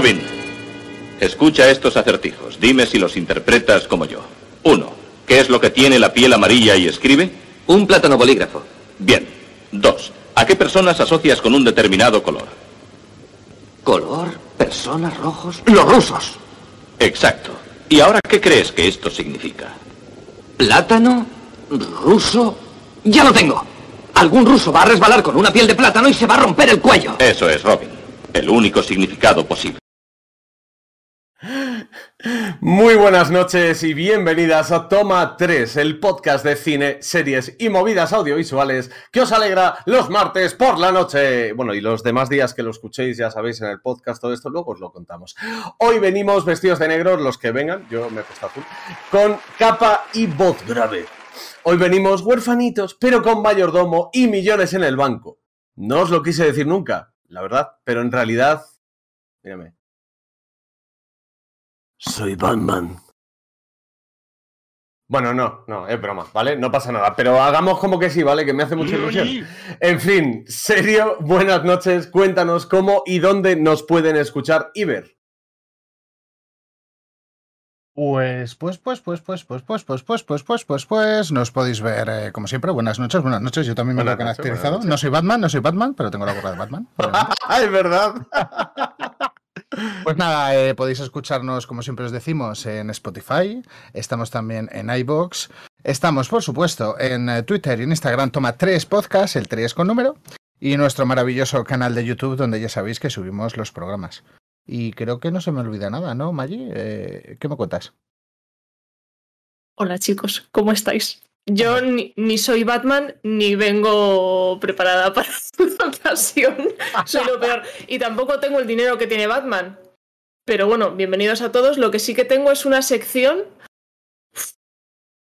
Robin, escucha estos acertijos. Dime si los interpretas como yo. Uno, ¿qué es lo que tiene la piel amarilla y escribe? Un plátano bolígrafo. Bien. Dos, ¿a qué personas asocias con un determinado color? Color, personas, rojos. Los rusos. Exacto. ¿Y ahora qué crees que esto significa? Plátano, ruso. Ya lo tengo. Algún ruso va a resbalar con una piel de plátano y se va a romper el cuello. Eso es, Robin. El único significado posible. Muy buenas noches y bienvenidas a Toma 3, el podcast de cine, series y movidas audiovisuales que os alegra los martes por la noche. Bueno, y los demás días que lo escuchéis, ya sabéis, en el podcast, todo esto, luego os lo contamos. Hoy venimos vestidos de negro, los que vengan, yo me he puesto azul, con capa y voz grave. Hoy venimos huérfanitos, pero con mayordomo y millones en el banco. No os lo quise decir nunca, la verdad, pero en realidad, mírame. Soy Batman. Bueno, no, no, es broma, ¿vale? No pasa nada, pero hagamos como que sí, ¿vale? Que me hace mucha ilusión. En fin, serio, buenas noches, cuéntanos cómo y dónde nos pueden escuchar y ver. Pues, pues, pues, pues, pues, pues, pues, pues, pues, pues, pues, pues, pues, nos podéis ver, eh, como siempre, buenas noches, buenas noches, yo también me lo he caracterizado. No soy Batman, no soy Batman, pero tengo la gorra de Batman. es verdad! Pues nada, eh, podéis escucharnos, como siempre os decimos, en Spotify, estamos también en iBox, estamos, por supuesto, en eh, Twitter y en Instagram, toma tres podcasts, el 3 con número, y nuestro maravilloso canal de YouTube, donde ya sabéis que subimos los programas. Y creo que no se me olvida nada, ¿no, Maggi? Eh, ¿Qué me cuentas? Hola chicos, ¿cómo estáis? Yo ni, ni soy Batman ni vengo preparada para esta ocasión. Soy lo peor. Y tampoco tengo el dinero que tiene Batman. Pero bueno, bienvenidos a todos. Lo que sí que tengo es una sección.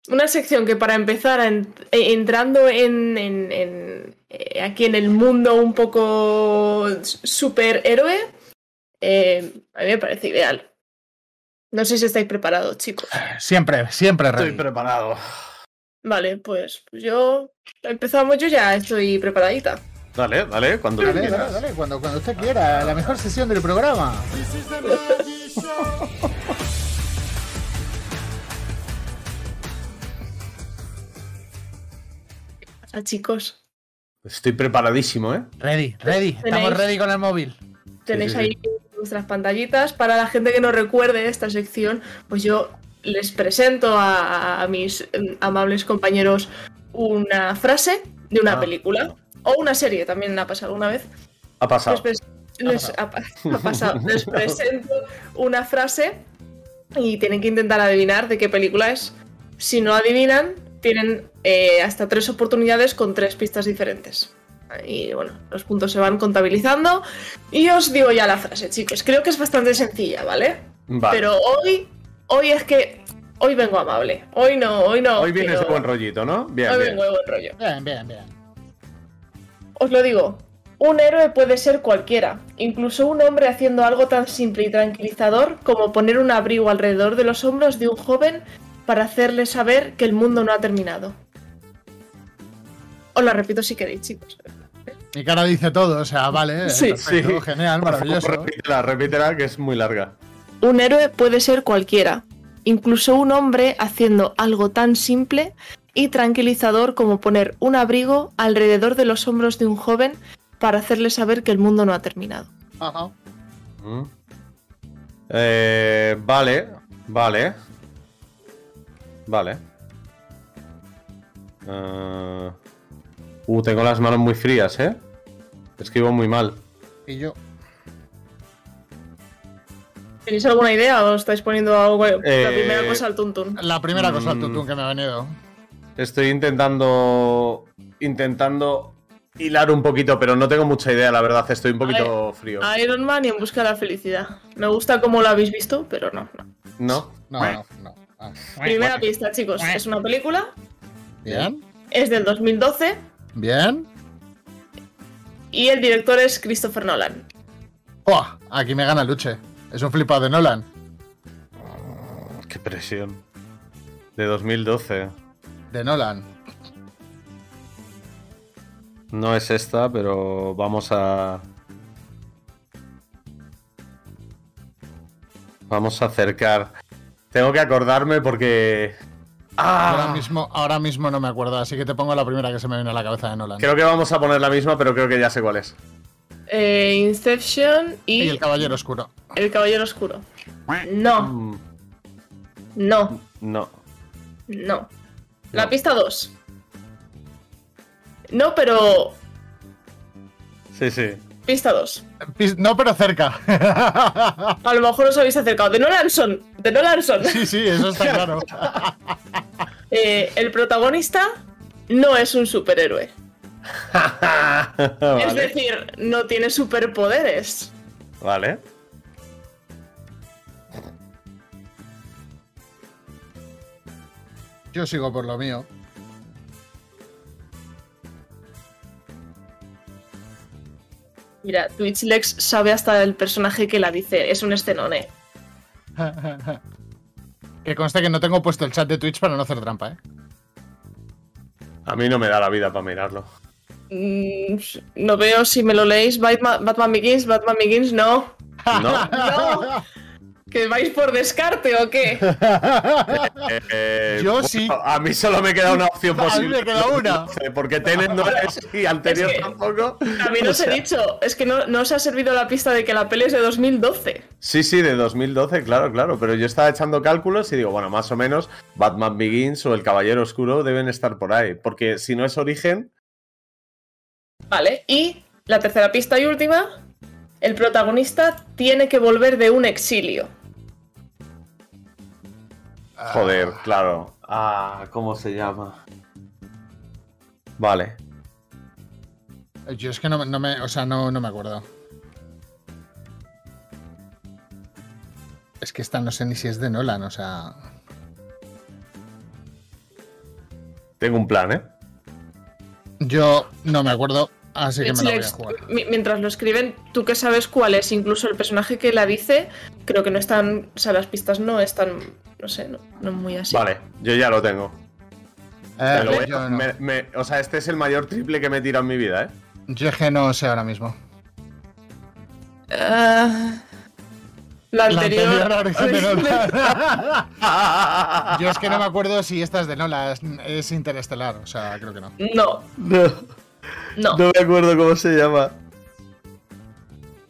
Una sección que para empezar, en- eh, entrando en, en- en, eh, aquí en el mundo un poco superhéroe, eh, a mí me parece ideal. No sé si estáis preparados, chicos. Siempre, siempre Estoy ready. preparado. Vale, pues, pues yo empezamos, yo ya estoy preparadita. Dale, dale, cuando Dale, quieras. dale, dale, cuando, cuando usted quiera, la mejor sesión del programa. A chicos, Estoy preparadísimo, ¿eh? Ready, ready, estamos ready con el móvil. tenéis sí, sí. ahí vuestras pantallitas. Para la gente que no recuerde esta sección, pues yo les presento a, a mis em, amables compañeros una frase de una Ah. película o una serie, también ha pasado una vez. Ha pasado. Les, ha pasado. Les presento una frase y tienen que intentar adivinar de qué película es. Si no adivinan, tienen eh, hasta tres oportunidades con tres pistas diferentes. Y bueno, los puntos se van contabilizando. Y os digo ya la frase, chicos. Creo que es bastante sencilla, ¿vale? Vale. Pero hoy, hoy es que. Hoy vengo amable. Hoy no, hoy no. Hoy vienes de buen rollito, ¿no? Bien, Hoy bien. vengo de buen rollo. Bien, bien, bien. Os lo digo, un héroe puede ser cualquiera, incluso un hombre haciendo algo tan simple y tranquilizador como poner un abrigo alrededor de los hombros de un joven para hacerle saber que el mundo no ha terminado. Os la repito si queréis, chicos. Mi cara dice todo, o sea, vale. Sí. perfecto, Sí. Genial, favor, maravilloso. repítela, repítela, que es muy larga. Un héroe puede ser cualquiera, incluso un hombre haciendo algo tan simple y tranquilizador como poner un abrigo alrededor de los hombros de un joven para hacerle saber que el mundo no ha terminado. Ajá. Mm. Eh, vale, vale. Vale. Eh, Uh, tengo las manos muy frías, ¿eh? Escribo muy mal. Y yo. ¿Tenéis alguna idea o os estáis poniendo algo, la Eh, primera cosa al tuntún? La primera cosa al Mm. tutún que me ha venido. Estoy intentando. Intentando hilar un poquito, pero no tengo mucha idea, la verdad. Estoy un poquito frío. Iron Man y En Busca de la Felicidad. Me gusta cómo lo habéis visto, pero no. no. ¿No? No, no, no. Ah. Primera pista, chicos. Es una película, Bien, es del 2012 bien. y el director es Christopher Nolan. ¡Buah! Aquí me gana Luche. Es un flipado de Nolan. Qué presión. De 2012. De Nolan. No es esta, pero vamos a. Vamos a acercar. Tengo que acordarme porque. Ahora, ¡Ah! mismo, ahora mismo no me acuerdo, así que te pongo la primera que se me viene a la cabeza de Nolan. Creo que vamos a poner la misma, pero creo que ya sé cuál es. Eh, Inception y, Y el Caballero Oscuro. El Caballero Oscuro. No, Mm, no, No. no. La pista 2. No, pero. Sí, sí. Pista 2. Pis- No, pero cerca. A lo mejor os habéis acercado. De Nolanson. De Nolanson. sí, sí, eso está claro. Eh, el protagonista no es un superhéroe. Es decir, no tiene superpoderes. Vale. Yo sigo por lo mío. Mira, Twitch Lex sabe hasta el personaje que la dice. Es un estenone. que conste que no tengo puesto el chat de Twitch para no hacer trampa, ¿eh? A mí no me da la vida para mirarlo. Mm, no veo si me lo leéis. Batman, Batman Begins, Batman Begins, no. ¿No? No. ¿Que vais por descarte o qué? Eh, Yo bueno, sí. A mí solo me queda una opción A mí posible. me queda una. Porque Tenet no es y anterior Es que- tampoco. También O os he sea, dicho, es que no, no os ha servido la pista de que la peli es de 2012. Sí, sí, de 2012, claro, claro. Pero yo estaba echando cálculos y digo, bueno, más o menos Batman Begins o El Caballero Oscuro deben estar por ahí. Porque si no es Origen, Vale, y la tercera pista y última. El protagonista tiene que volver de un exilio. joder, claro. Ah, ¿cómo se llama? Vale. Yo es que no, me- no me. O sea, no, no me acuerdo. Es que esta no sé ni si es de Nolan, o sea. Tengo un plan, ¿eh? Yo no me acuerdo, así que me la voy a jugar. mi- mientras lo escriben, tú que sabes cuál es, incluso el personaje que la dice, creo que no están, o sea, las pistas no están, no sé, no, no muy así. Vale, yo ya lo tengo. Eh, Me lo voy a- yo, no. me- me- o sea, este es el mayor triple que me he tirado en mi vida, ¿eh? Yo es que no sé ahora mismo. Ah, la La anterior. Yo es que no me acuerdo si esta es de Nolan, es, es interestelar, o sea, creo que no. no, No, no. no me acuerdo cómo se llama.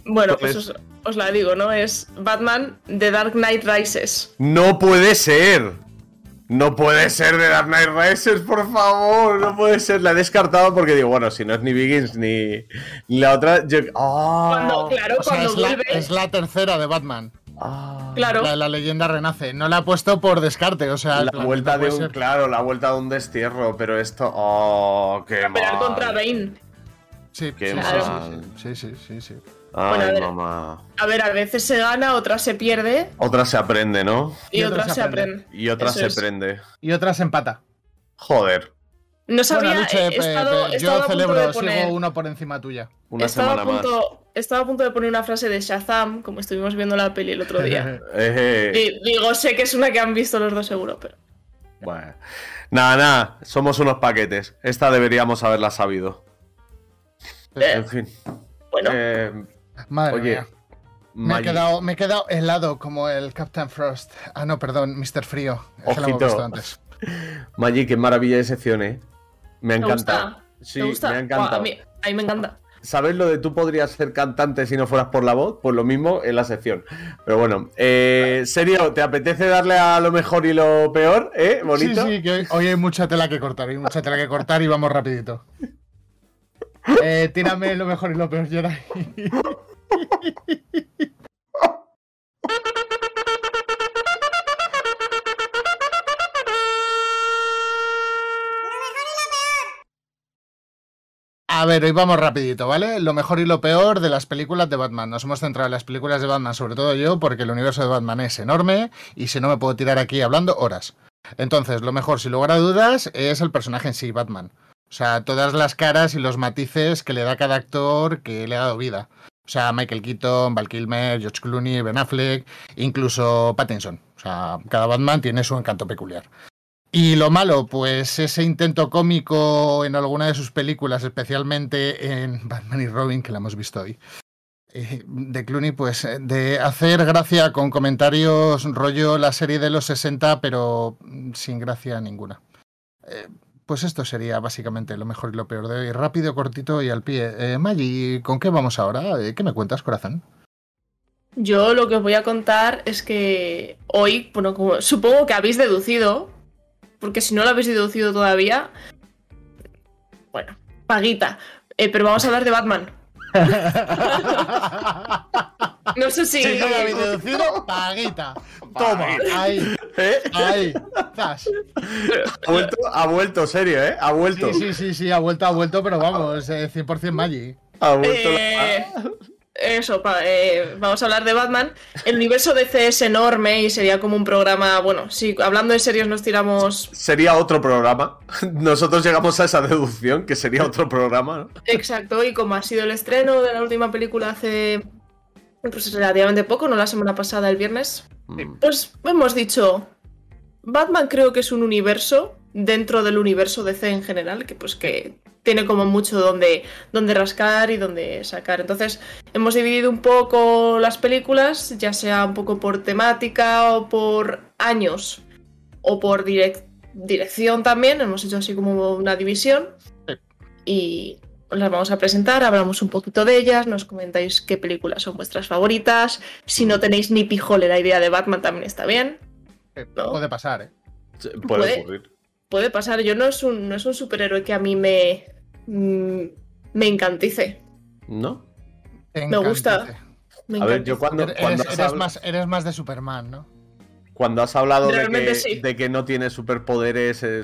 Bueno, ¿Cuál pues es? os, os la digo, ¿no? Es Batman The Dark Knight Rises. No puede ser. No puede ser de Dark Knight Rises, por favor. No puede ser. La he descartado porque digo, bueno, si no es ni Begins ni, ni la otra. Yo... ¡Ah! Cuando, claro, O sea, cuando es la, vuelve. es la tercera de Batman. Ah. Claro. La, la leyenda renace. No la he puesto por descarte, o sea. La vuelta de un, ser. claro, la vuelta de un destierro, pero esto, oh, qué mal. contra Bane. Sí, Qué sí, mal. sí, sí, sí, sí, sí. Ay, Bueno, a ver. mamá. A ver, a veces se gana, otras se pierde Otra se aprende, ¿no? y, Y otras otras se aprende. Y otra Eso se es. prende. Y otra se empata. Joder, No sabía, bueno, Luche, he pe- estado, pe- he estado yo a punto celebro, de poner, sigo uno por encima tuya. una estaba, a semana más. punto, estaba a punto de poner una frase de Shazam, como estuvimos viendo la peli el otro día. Eh, y digo, sé que es una que han visto los dos seguro, pero... bueno. Nada, nada, somos unos paquetes. Esta deberíamos haberla sabido. Eh, En fin. bueno, Eh, Madre oye, mía. Me he, quedado, me he quedado helado como el Captain Frost. Ah, no, perdón, Mr. Frío. Es que lo hemos Ojito. visto antes. Maggi, qué maravilla de sección, ¿eh? Me ha ¿te encantado. gusta? Sí, ¿Te gusta? me ha encantado. a, mí, a mí me encanta. ¿Sabes lo de tú podrías ser cantante si no fueras por la voz? Pues lo mismo en la sección. Pero bueno, eh, serio, ¿te apetece darle a lo mejor y lo peor? ¿Eh? ¿Bonito? Sí, sí, que hoy, hoy hay mucha tela que cortar, hay mucha tela que cortar y vamos rapidito. Eh, tírame lo mejor y lo peor, Geray. A ver, hoy vamos rapidito, ¿vale? Lo mejor y lo peor de las películas de Batman. Nos hemos centrado en las películas de Batman, sobre todo yo, porque el universo de Batman es enorme y si no me puedo tirar aquí hablando horas. Entonces, lo mejor, sin lugar a dudas, es el personaje en sí, Batman. O sea, todas las caras y los matices que le da cada actor que le ha dado vida. O sea, Michael Keaton, Val Kilmer, George Clooney, Ben Affleck, incluso Pattinson. O sea, cada Batman tiene su encanto peculiar. Y lo malo, pues ese intento cómico en alguna de sus películas, especialmente en Batman y Robin, que la hemos visto hoy. Y de Clooney, pues eh, de hacer gracia con comentarios rollo la serie de los 60, pero sin gracia ninguna. Eh, pues esto sería básicamente lo mejor y lo peor de hoy. Rápido, cortito y al pie. Eh, Maggi, ¿con qué vamos ahora? Eh, ¿Qué me cuentas, corazón? Yo lo que os voy a contar es que hoy, bueno, como supongo que habéis deducido, porque si no lo habéis deducido todavía, bueno, paguita. Eh, pero vamos a hablar de Batman. No sé si. Lo habéis deducido, paguita. Toma, ahí, ¿Eh? ahí. Zas. Ha vuelto, ha vuelto, serio, ¿eh? Ha vuelto. Sí, sí, sí, sí, ha vuelto, ha vuelto, pero vamos, eh, 100% Maggi. Ha vuelto la- Eh, Eso, pa- eh, vamos a hablar de Batman. El universo DC es enorme y sería como un programa. Bueno, si hablando de series nos tiramos. Sería otro programa. Nosotros llegamos a esa deducción que sería otro programa, ¿no? Exacto, y como ha sido el estreno de la última película hace. Pues relativamente poco, no la semana pasada, el viernes. Mm. Pues hemos dicho. Batman creo que es un universo dentro del universo DC en general, que pues que tiene como mucho donde, donde rascar y donde sacar. Entonces, hemos dividido un poco las películas, ya sea un poco por temática o por años o por direc- dirección también. Hemos hecho así como una división. Y las vamos a presentar, hablamos un poquito de ellas, nos comentáis qué películas son vuestras favoritas. Si no tenéis ni pijole la idea de Batman, también está bien. Eh, No. Puede pasar, ¿eh? Puede. ocurrir. Puede pasar, yo no es un, no es un superhéroe que a mí me, mm, me encantice. ¿No? Me gusta. Me A ver, yo cuando, Eres, cuando, eres más, eres más de Superman, ¿no? cuando has hablado de que, sí. de que no tiene superpoderes, eh,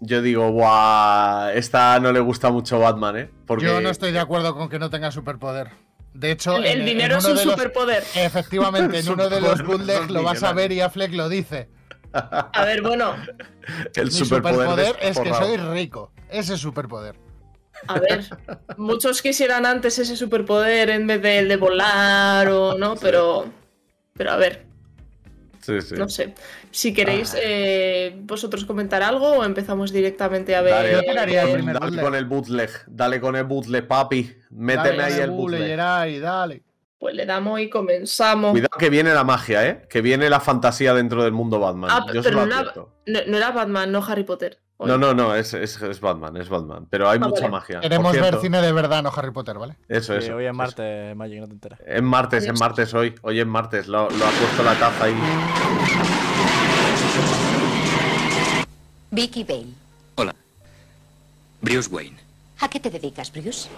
yo digo, ¡buah! Esta no le gusta mucho Batman, ¿eh? Porque Yo no estoy de acuerdo con que no tenga superpoder. De hecho, El, en dinero es un los- superpoder. Efectivamente, en uno de los bootlegs lo vas a ver y Affleck lo dice. A ver, bueno, el Mi superpoder, superpoder es que soy rico. Ese es superpoder. A ver. Muchos quisieran antes ese superpoder en vez del de volar o no, pero. Pero a ver, Sí, sí. no sé. Si queréis Ah. eh, vosotros comentar algo o empezamos directamente a ver. Dale, Yo tiraría el dale con el bootleg, dale con el bootleg, papi. Méteme Dale, ahí dale, el bootleg. Geray, dale. Pues le damos y comenzamos. Cuidado que viene la magia, ¿eh? Que viene la fantasía dentro del mundo Batman. Ah, Yo pero no, no- no era Batman, no Harry Potter. Oye. No, no, no, es, es, es Batman, es Batman. Pero hay Ah, mucha vale. magia. Queremos ver cine de verdad, no Harry Potter, ¿vale? Eso, Sí, eso. hoy es martes, Magic, no te enteras. En martes, en martes hoy. Hoy es martes. Lo, lo ha puesto la taza ahí. Vicky Bale. Hola. Bruce Wayne. ¿A qué te dedicas, Bruce?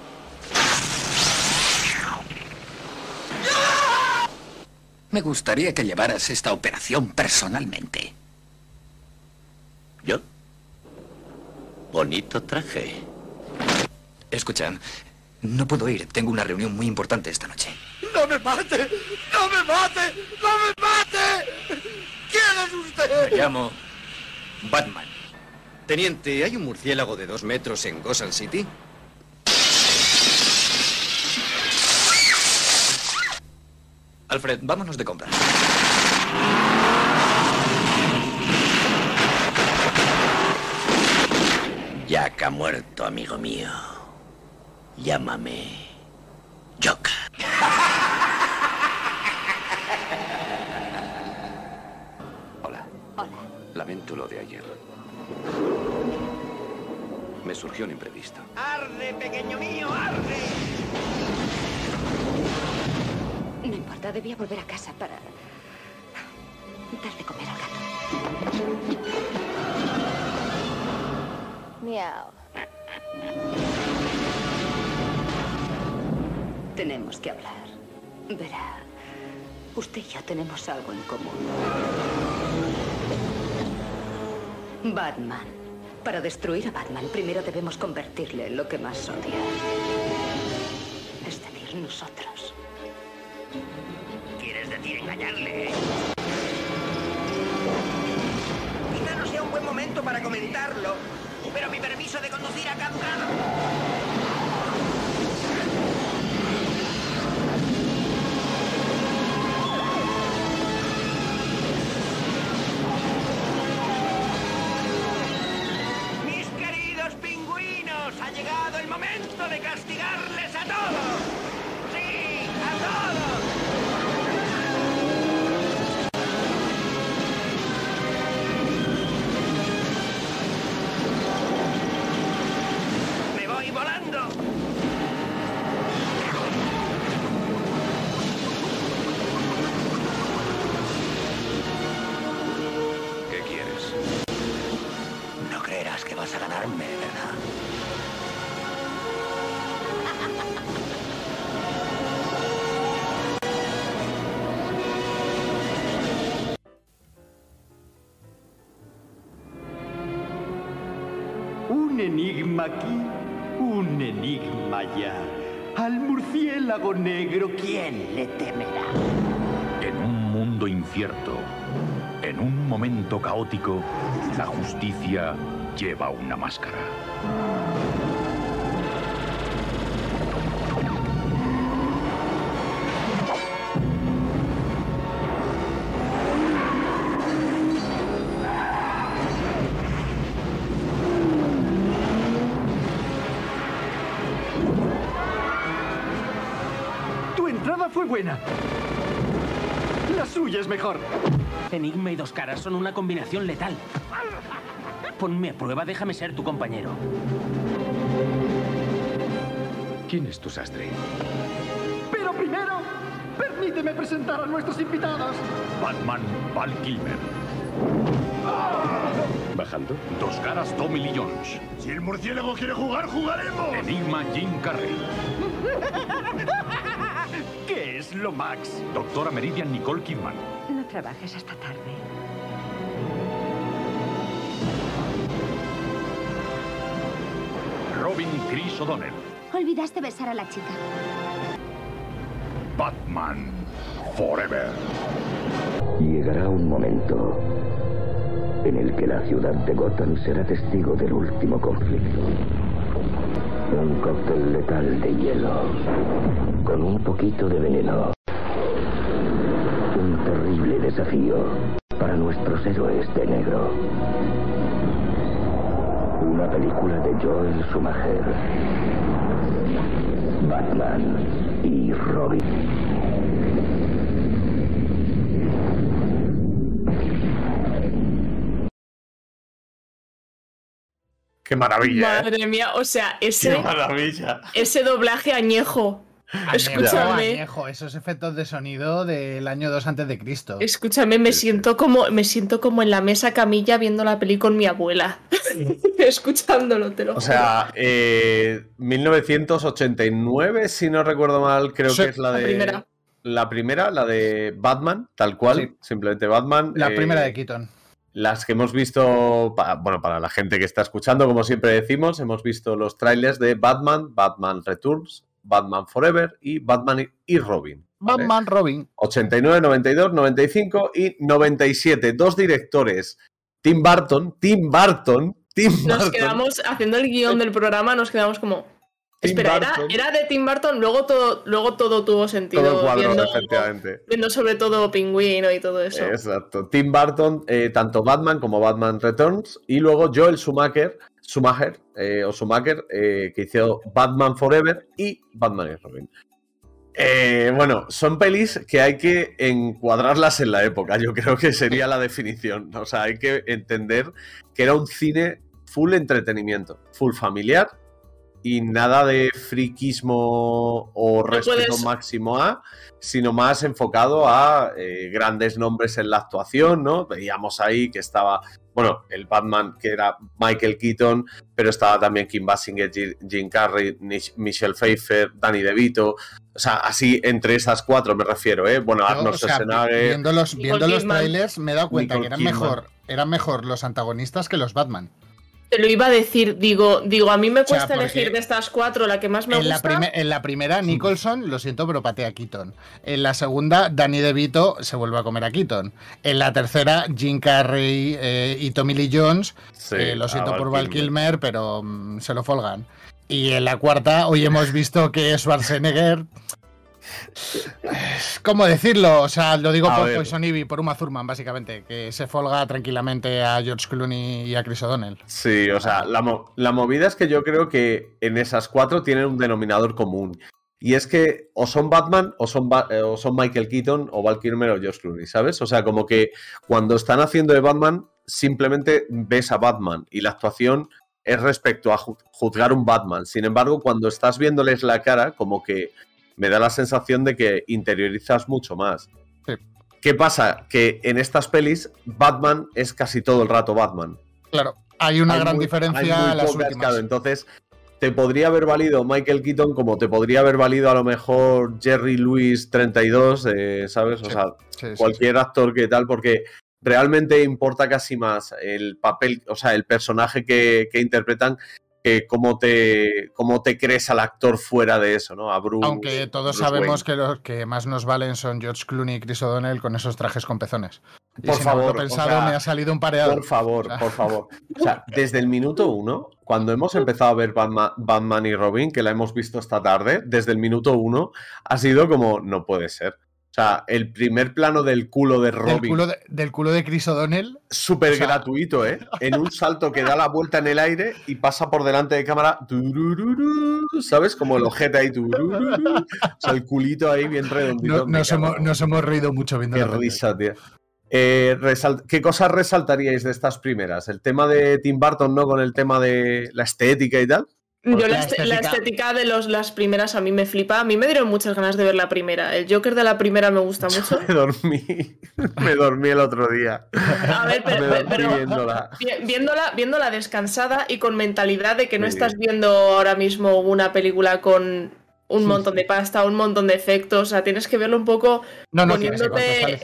Me gustaría que llevaras esta operación personalmente. ¿Yo? Bonito traje. Escucha, no puedo ir. Tengo una reunión muy importante esta noche. ¡No me mate! ¡No me mate! ¡No me mate! ¿Quién es usted? Me llamo Batman. Teniente, ¿hay un murciélago de dos metros en Gotham City? Alfred, vámonos de compras. Jack ha muerto, amigo mío. Llámame Joker. Hola. Hola. Lamento lo de ayer. Me surgió un imprevisto. ¡Arde, pequeño mío, arde! No importa, debía volver a casa para dar de comer al gato. Miau. Tenemos que hablar. Verá, usted y yo tenemos algo en común. Batman. Para destruir a Batman, primero debemos convertirle en lo que más odia. Es decir, nosotros. ¿Quieres decir engañarle? eh? Quizá no sea un buen momento para comentarlo, pero mi permiso de conducir ha caducado. Mis queridos pingüinos, ha llegado el momento de castigarles aquí, un enigma allá. Al murciélago negro, ¿quién le temerá? En un mundo incierto, en un momento caótico, la justicia lleva una máscara. Mejor. Enigma y dos caras son una combinación letal. Ponme a prueba, déjame ser tu compañero. ¿Quién es tu sastre? Pero primero, permíteme presentar a nuestros invitados. Batman Val Kilmer. Bajando. Dos caras Tommy Lee Jones. Si el murciélago quiere jugar, jugaremos. Enigma Jim Carrey. ¿Qué es lo Max? Doctora Meridian Nicole Kidman. No trabajes hasta tarde. Robin Chris O'Donnell. Olvidaste besar a la chica. Batman Forever. Llegará un momento en el que la ciudad de Gotham será testigo del último conflicto. Un cóctel letal de hielo con un poquito de veneno. Desafío para nuestros héroes de negro. Una película de Joel Schumacher. Batman y Robin. Qué maravilla. ¿eh? Madre mía, o sea, Qué ese, maravilla. ese doblaje añejo. Escúchame. Añejo, esos efectos de sonido del año 2 antes de Cristo. Escúchame, me siento como me siento como en la mesa camilla viendo la peli con mi abuela. Escuchándolo, te lo O juro. sea, eh, 1989, si no recuerdo mal, creo Sí, que es la la de. primera. La primera, la de Batman, tal cual, Sí. simplemente Batman. La eh, primera de Keaton. Las que hemos visto, bueno, para la gente que está escuchando, como siempre decimos, hemos visto los trailers de Batman, Batman Returns, Batman Forever y Batman y- Robin. ¿vale? Batman Robin. 89, 92, 95 y 97. Dos directores. Tim Burton, Tim Burton, Tim Nos Burton. quedamos haciendo el guion del programa, nos quedamos como. Tim Espera, era de Tim Burton, luego todo, luego todo tuvo sentido. Todo cuadro, viendo, efectivamente. viendo sobre todo Pingüino y todo eso. Exacto. Tim Burton, eh, tanto Batman como Batman Returns. Y luego Joel Schumacher, Schumacher eh, o Schumacher, eh, que hizo Batman Forever y Batman y Robin. Eh, bueno, son pelis que hay que encuadrarlas en la época. Yo creo que sería la definición. O sea, hay que entender que era un cine full entretenimiento, full familiar y nada de friquismo o respeto puedes- máximo a, sino más enfocado a eh, grandes nombres en la actuación, ¿no? Veíamos ahí que estaba, bueno, el Batman que era Michael Keaton, pero estaba también Kim Basinger, Ji- Jim Carrey, Michelle Pfeiffer, Danny DeVito, o sea, así entre esas cuatro me refiero, ¿eh? Bueno, Yo, Arnold o sea, Schwarzenegger, viendo los, viendo los trailers me he dado cuenta Nicole que eran Kidman. mejor, eran mejor los antagonistas que los Batman. Te lo iba a decir, digo, digo, a mí me cuesta elegir de estas cuatro la que más me En la, gusta. en la primera, Nicholson, lo siento, pero patea a Keaton. En la segunda, Danny DeVito se vuelve a comer a Keaton. En la tercera, Jim Carrey eh, y Tommy Lee Jones, Sí, eh, lo siento por Val Kilmer. Kilmer, pero mm, se lo folgan. Y en la cuarta, hoy hemos visto que Schwarzenegger... ¿Cómo decirlo? O sea, lo digo A por ver. Poison Ivy, por Uma Thurman, básicamente, que se folga tranquilamente a George Clooney y a Chris O'Donnell. Sí, o sea, la, mo- la movida es que yo creo que en esas cuatro tienen un denominador común. Y es que o son Batman o son, Ba- eh, o son Michael Keaton o Val Kilmer o Josh Clooney, ¿sabes? O sea, como que cuando están haciendo de Batman, simplemente ves a Batman y la actuación es respecto a ju- juzgar un Batman. Sin embargo, cuando estás viéndoles la cara, como que me da la sensación de que interiorizas mucho más. Sí. ¿Qué pasa? Que en estas pelis, Batman es casi todo el rato Batman. Claro, hay una Hay gran muy- diferencia las últimas. claro, entonces, te podría haber valido Michael Keaton como te podría haber valido a lo mejor Jerry Lewis 32, eh, ¿sabes? O Sí, sea, sí, cualquier actor que tal, porque realmente importa casi más el papel, o sea, el personaje que, que interpretan que cómo te, cómo te crees al actor fuera de eso, ¿no? A Bruce, Aunque todos Bruce sabemos Wayne. que los que más nos valen son George Clooney y Chris O'Donnell con esos trajes con pezones. Y Por favor, haberlo o pensado, sea, me ha salido un pareado. Por favor, O sea. por favor. O sea, desde el minuto uno, cuando hemos empezado a ver Batman, Batman y Robin, que la hemos visto esta tarde, desde el minuto uno, ha sido como, no puede ser. O sea, el primer plano del culo de Del Robin, culo de, del culo de Chris O'Donnell. súper o sea- gratuito, ¿eh? En un salto que da la vuelta en el aire y pasa por delante de cámara, ¿sabes? Como el ojete ahí, o sea, el culito ahí bien redondito. No- nos, hemos, nos hemos reído mucho viendo Qué la risa, tío. Eh, ¿Qué cosas resaltaríais de estas primeras? El tema de Tim Burton, ¿no? Con el tema de la estética y tal. Yo Pues la, la este- la estética- estética de los, las primeras a mí me flipa. A mí me dieron muchas ganas de ver la primera. El Joker de la primera me gusta mucho. Me dormí. Me dormí el otro día. A ver, pero, Me dormí pero- viéndola. vi- viéndola, viéndola descansada y con mentalidad de que no Sí. estás viendo ahora mismo una película con un montón de pasta, un montón de efectos. O sea, tienes que verlo un poco No, no, tienes que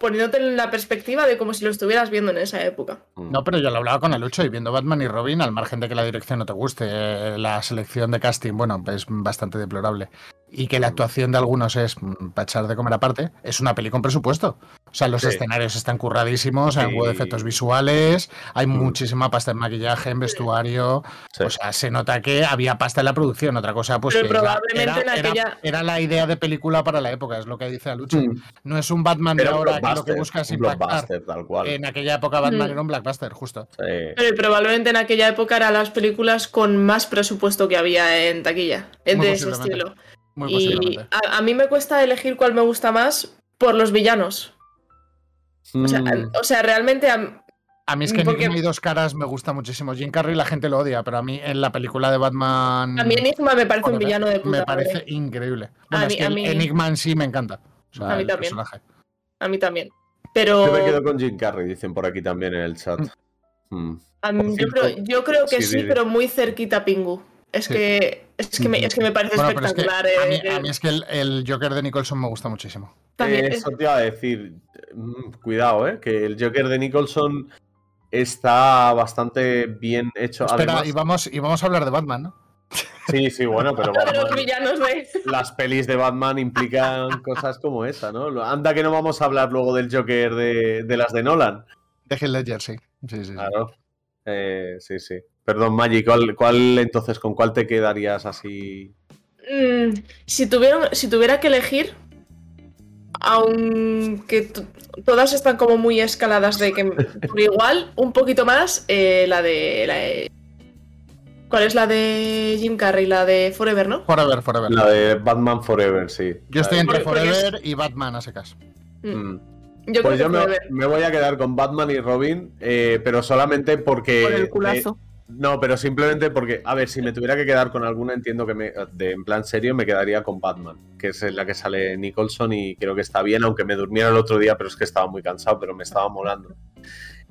Poniéndote- en la perspectiva de como si lo estuvieras viendo en esa época. No, pero yo lo hablaba con Alucho y viendo Batman y Robin, al margen de que la dirección no te guste, eh, la selección de casting, bueno, es bastante deplorable. Y que la actuación de algunos es mm, para echar de comer aparte, es una peli con presupuesto. O sea, los Sí. escenarios están curradísimos, hay un huevo de Sí. efectos visuales, hay Mm. muchísima pasta en maquillaje, en vestuario. Sí. O sea, se nota que había pasta en la producción. Otra cosa, pues Pero que era- probablemente era, aquella- era la idea de película para la época, es lo que dice Alucho. Mm. No es un Batman de ahora que lo que busca es un impactar. tal cual. En aquella época Batman Mm. era un blockbuster, justo. Sí. Pero probablemente en aquella época eran las películas con más presupuesto que había en taquilla. Muy de ese estilo. Muy Y posiblemente. a, a mí me cuesta elegir cuál me gusta más por los villanos. O sea, Mm. o sea, realmente a- A mí es que porque- Enigma y dos caras me gusta muchísimo. Jim Carrey la gente lo odia, pero a mí en la película de Batman a mí Enigma me parece un villano de puta me parece madre. increíble. Bueno, es mí- que a mí- Enigma en sí me encanta. O sea, A mí también. personaje. A mí también. Pero Yo me quedo con Jim Carrey, dicen por aquí también en el chat. Mm. a mí- por yo, creo, yo creo que sí, pero muy cerquita a Pingu. Es Sí. que es que me, es que me parece Bueno, pero es que espectacular. a, mí, eh, a mí es que el, el Joker de Nicholson me gusta muchísimo. también Eh, es- Eso te iba a decir. Mm, Cuidado, ¿eh? Que el Joker de Nicholson está bastante bien hecho. Espera, Además, y, vamos, y vamos a hablar de Batman, ¿no? Sí, sí, bueno, pero los Batman- villanos de. las pelis de Batman implican cosas como esa, ¿no? Lo- Anda que no vamos a hablar luego del Joker de, de las de Nolan. De Heath Ledger, sí. Sí, sí, sí. Claro. Eh, sí, sí. Perdón, Maggie, ¿cuál, cuál entonces con cuál te quedarías así? Mm, si, tuviera, si tuviera que elegir, aunque todas están como muy escaladas de que por igual, un poquito más, eh, la de. la de- ¿Cuál es la de Jim Carrey? La de Forever, ¿no? Forever, Forever. La de Batman Forever, sí. Yo estoy entre Porque- porque es- Forever y Batman a secas. Mm. Yo Pues creo yo que me, voy a quedar con Batman y Robin, eh, pero solamente porque. Por el culazo. eh, no, pero simplemente porque, a ver, si me tuviera que quedar con alguna, entiendo que me, de, en plan serio me quedaría con Batman, que es la que sale Nicholson y creo que está bien, aunque me durmiera el otro día, pero es que estaba muy cansado, pero me estaba molando.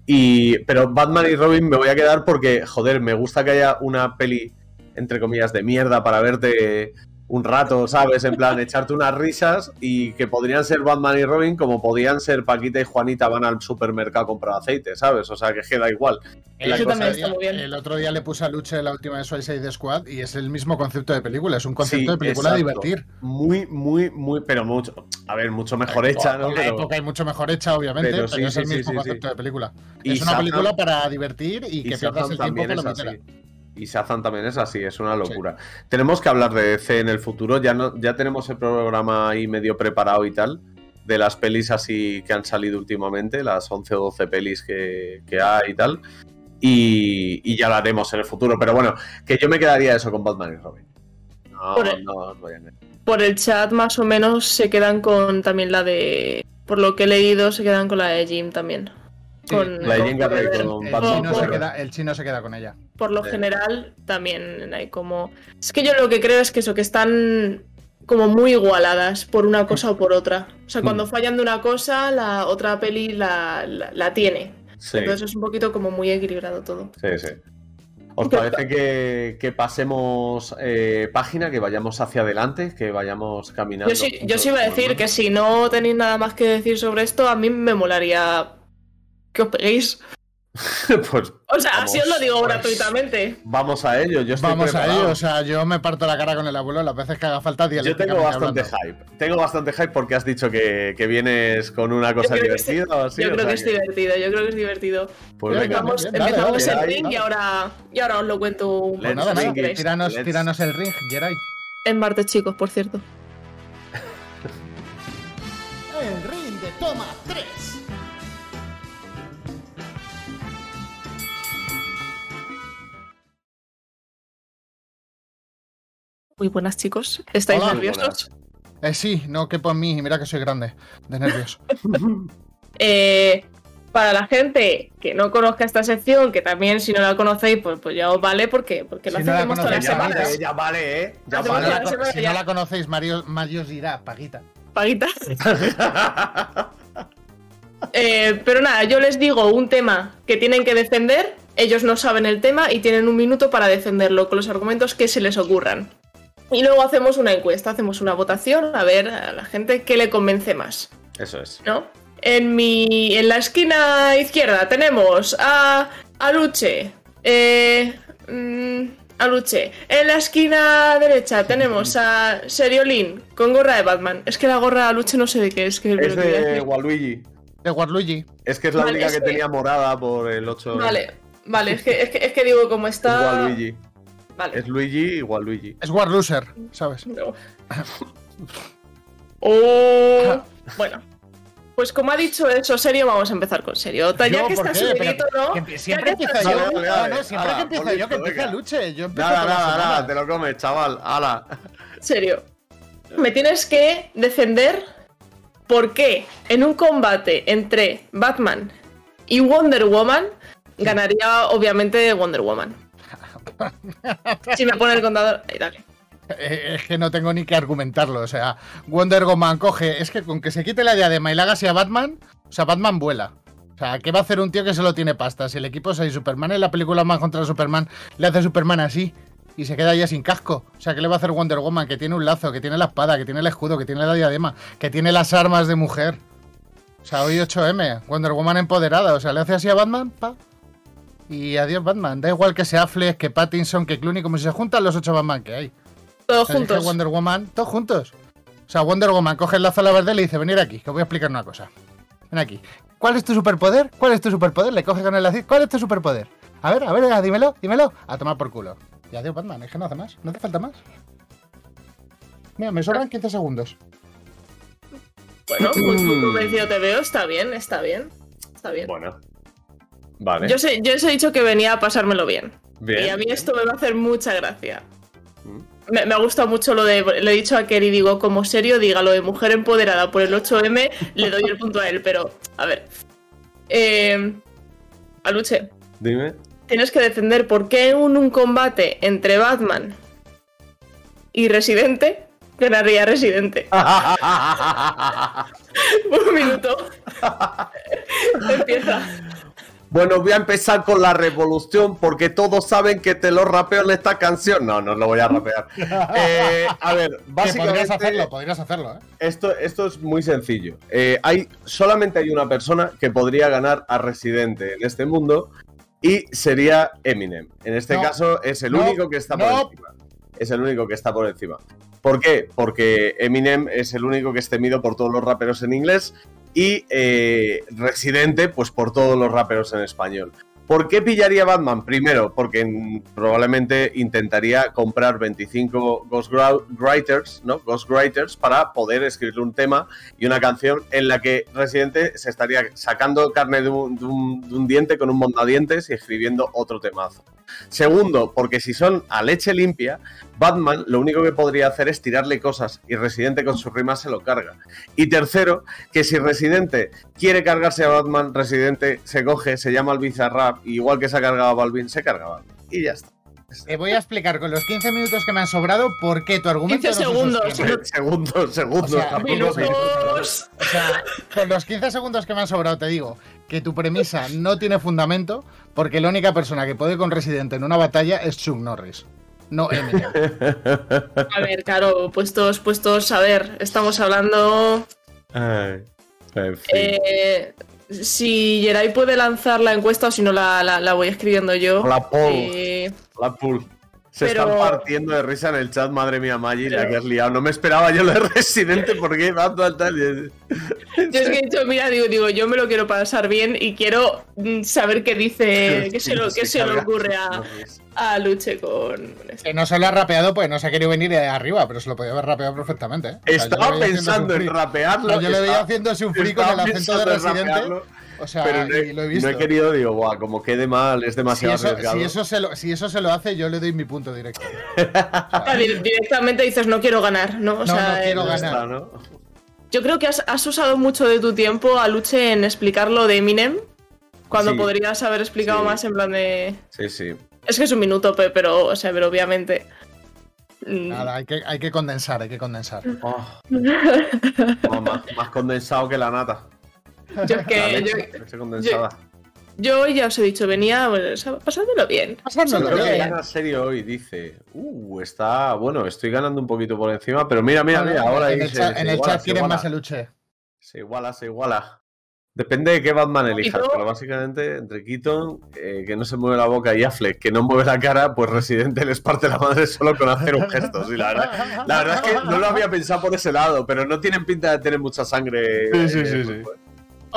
Y, pero Batman y Robin me voy a quedar porque, joder, me gusta que haya una peli, entre comillas, de mierda para verte un rato, ¿sabes? En plan, echarte unas risas y que podrían ser Batman y Robin como podían ser Paquita y Juanita van al supermercado a comprar aceite, ¿sabes? O sea, que queda igual. El, Eso también otro está muy día, bien. el otro día le puse a Luche la última de Suicide Squad y es el mismo concepto de película. Es un concepto Sí, de película de divertir. Muy, muy, muy, pero mucho, a ver, mucho mejor hecha, ¿no? Con la Pero- época y mucho mejor hecha, obviamente, Pero pero, sí, es sí, el sí, mismo sí, concepto sí. de película. Y es una película para divertir y, y que Shazam pierdas el tiempo la. Y Shazam también es así, es una locura. Tenemos que hablar de DC en el futuro, ya, no, ya tenemos el programa ahí medio preparado y tal, de las pelis así que han salido últimamente, las 11 o 12 pelis que, que hay y tal, y, y ya lo haremos en el futuro. Pero bueno, que yo me quedaría eso con Batman y Robin. No, por, el, no os voy a por el chat más o menos se quedan con también la de... Por lo que he leído, se quedan con la de Jim también. Con- La con con El chino, se queda, el chino se queda con ella. Por lo Sí. general, también hay como. Es que yo lo que creo es que eso, que están como muy igualadas por una cosa o por otra. O sea, cuando Mm. fallan de una cosa, la otra peli la, la, la tiene. Sí, Entonces es un poquito como muy equilibrado todo. sí, sí. ¿Os parece que, que pasemos eh, página, que vayamos hacia adelante, que vayamos caminando? Yo sí, yo sí iba a decir que si no tenéis nada más que decir sobre esto, a mí me molaría que os peguéis. pues O sea, Vamos, así os lo digo pues, gratuitamente. vamos a ello. Yo estoy Vamos a ello, o sea, yo me parto la cara con el abuelo las veces que haga falta Yo tengo bastante hablando. hype. Tengo bastante hype porque has dicho que, que vienes con una cosa divertida. así, yo o creo sea que es divertido, yo creo que es divertido. Pues venga, Empezamos, bien, dale, empezamos dale, el ring dale. y ahora, y ahora os lo cuento un Pues nada, poco nada, queréis. tíranos, tíranos el ring, Jerai. En martes, chicos, por cierto. El ring de toma 3. Muy buenas, chicos. ¿Estáis Hola. nerviosos? Eh, sí, no que por mí, y mira que soy grande, de nervios. Eh, para la gente que no conozca esta sección, que también si no la conocéis, pues, pues ya os vale porque, porque lo Si no la hacemos todas las semanas. vale, ya vale, ¿eh? Ya Hacemos Si no vale. la, si ya. no la conocéis, Mario, Mario os dirá, paguita. Paguita. Eh, pero nada, yo les digo un tema que tienen que defender, ellos no saben el tema y tienen un minuto para defenderlo con los argumentos que se les ocurran. Y luego hacemos una encuesta, hacemos una votación a ver a la gente qué le convence más, Eso es. ¿no? En mi. En la esquina izquierda tenemos a. a Luche. Eh. mm, a Luche. En la esquina derecha tenemos a Seriolin con gorra de Batman. Es que la gorra de Luche no sé de qué es. Que Es de. Waluigi. De Waluigi. Es que es la Vale, única es que que- tenía morada por el 8. Vale, vale, es que, es que, es que digo, como Es está. Waluigi. Vale. Es Luigi y Waluigi. Es War Loser, ¿sabes? No. Oh, bueno. Pues como ha dicho eso, serio, vamos a empezar con serio. Ya Yo, que ¿por está subidito, ¿no? que siempre está yo. Vale, No, no, siempre ala, que empiezo por yo, que venga. Luche. Yo empiezo Nada, nada, nada, te lo comes, chaval. Ala. serio. Me tienes que defender por qué en un combate entre Batman y Wonder Woman ganaría obviamente Wonder Woman. Si me pone el contador, ahí dale. Eh, Es que no tengo ni que argumentarlo. O sea, Wonder Woman coge. Es que con que se quite la diadema y la haga así a Batman, o sea, Batman vuela. O sea, ¿qué va a hacer un tío que solo tiene pasta? Si el equipo es ahí Superman en la película Man contra Superman, le hace Superman así y se queda ya sin casco. O sea, ¿qué le va a hacer Wonder Woman? Que tiene un lazo, que tiene la espada, que tiene el escudo, que tiene la diadema, que tiene las armas de mujer. O sea, hoy 8M, Wonder Woman empoderada. O sea, le hace así a Batman, pa. Y adiós Batman. Da igual que sea Affleck, que Pattinson, que Clooney, como si se juntan los 8 Batman que hay. Todos juntos. Wonder Woman, todos juntos. O sea, Wonder Woman coge el lazo a la verde y le dice, venir aquí, que os voy a explicar una cosa. Ven aquí. ¿Cuál es tu superpoder? ¿Cuál es tu superpoder? Le coge con el lazo. ¿Cuál es tu superpoder? A ver, a ver, dímelo, dímelo. A tomar por culo. Y adiós, Batman, es que no hace más. No hace falta más. Mira, me sobran 15 segundos. Bueno, pues muy convencido te veo, está bien, está bien. Está bien. Bueno. Vale. Yo, sé, yo os he dicho que venía a pasármelo bien. Bien. y a mí esto me va a hacer mucha gracia. Mm. Me, me ha gustado mucho lo de. Le he dicho a Kerry, digo, como serio, diga lo de mujer empoderada por el 8M, le doy el punto a él, pero a ver. Eh, Aluche, Dime. tienes que defender por qué un, un combate entre Batman y Residente ganaría Residente. un minuto. Empieza. Bueno, voy a empezar con la revolución porque todos saben que te lo rapeo en esta canción. No, no lo voy a rapear. Eh, a ver, básicamente. podrías hacerlo, podrías hacerlo, ¿eh? Esto, esto es muy sencillo. Eh, hay, solamente hay una persona que podría ganar a Residente en este mundo y sería Eminem. En este No, caso es el no, único que está por no. encima. Es el único que está por encima. ¿Por qué? Porque Eminem es el único que es temido por todos los raperos en inglés y eh, Residente, pues por todos los raperos en español. ¿Por qué pillaría Batman? Primero, porque probablemente intentaría comprar 25 Ghostwriters, ¿no? Ghostwriters para poder escribir un tema y una canción en la que Residente se estaría sacando carne de un, de un- de un diente con un mondadientes y escribiendo otro temazo. Segundo, porque si son a leche limpia, Batman lo único que podría hacer es tirarle cosas y Residente con sus rimas se lo carga. Y tercero, que si Residente quiere cargarse a Batman, Residente se coge, se llama al Bizarrap, y igual que se ha cargado a Balvin, se carga a Batman. Y ya está. Te voy a explicar con los 15 minutos que me han sobrado por qué tu argumento 15 no se segundos. Segundos, segundos. O sea, tampoco Minutos. O sea, con los 15 segundos que me han sobrado te digo que tu premisa no tiene fundamento porque la única persona que puede con Residente en una batalla es Chuck Norris. No Eminem. A ver, claro, puestos, puestos, a ver, estamos hablando. Ay, en fin. eh, si Geray puede lanzar la encuesta o si no la, la- la voy escribiendo yo. Hola, Paul. Eh, La. Se Pero- están partiendo de risa en el chat, madre mía, Maggi, la que has liado. No me esperaba yo lo de Residente porque Batman tal. y- yo es que he dicho, mira, digo, digo, yo me lo quiero pasar bien y quiero mm, saber qué dice, qué se, lo, qué se le ocurre a, a Luche con. Que no se lo ha rapeado pues no se ha querido venir de arriba, pero se lo podía haber rapeado perfectamente. ¿eh? O sea, yo Estaba pensando en rapearlo. O sea, yo le veía haciéndose un free con el acento de Residente. rapearlo, O sea, pero no he, y lo he no visto. he querido, digo, Buah, como quede mal, es si, demasiado eso, arriesgado. si, eso se lo, si eso se lo hace, yo le doy mi punto directo. Di- Directamente dices, no quiero ganar, ¿no? O No, sea, no quiero el- ganar. Está, ¿no? Yo creo que has, has usado mucho de tu tiempo a Luche en explicar lo de Eminem. Cuando Sí. podrías haber explicado Sí. más en plan de. Sí, sí. Es que es un minuto, pe- pero, o sea, pero obviamente. mm, Nada, hay que, hay que condensar, hay que condensar. Oh, oh, más, más condensado que la nata. Yo es La que. leche, Yo, leche condensada. yo ya os he dicho, venía bueno, o sea, pasándolo bien. Que bien. gana serio hoy, dice. Uh, está. Bueno, estoy ganando un poquito por encima, pero mira, mira, mira. Ahora en el chat, el quieren más el Uche. Se iguala, se iguala. Depende de qué Batman elijas, pero básicamente entre Keaton, eh, que no se mueve la boca, y Affleck, que no mueve la cara, pues Residente les parte la madre solo con hacer un gesto. Sí, la, verdad, la verdad es que no lo había pensado por ese lado, pero no tienen pinta de tener mucha sangre. Sí, sí, eh, sí, sí.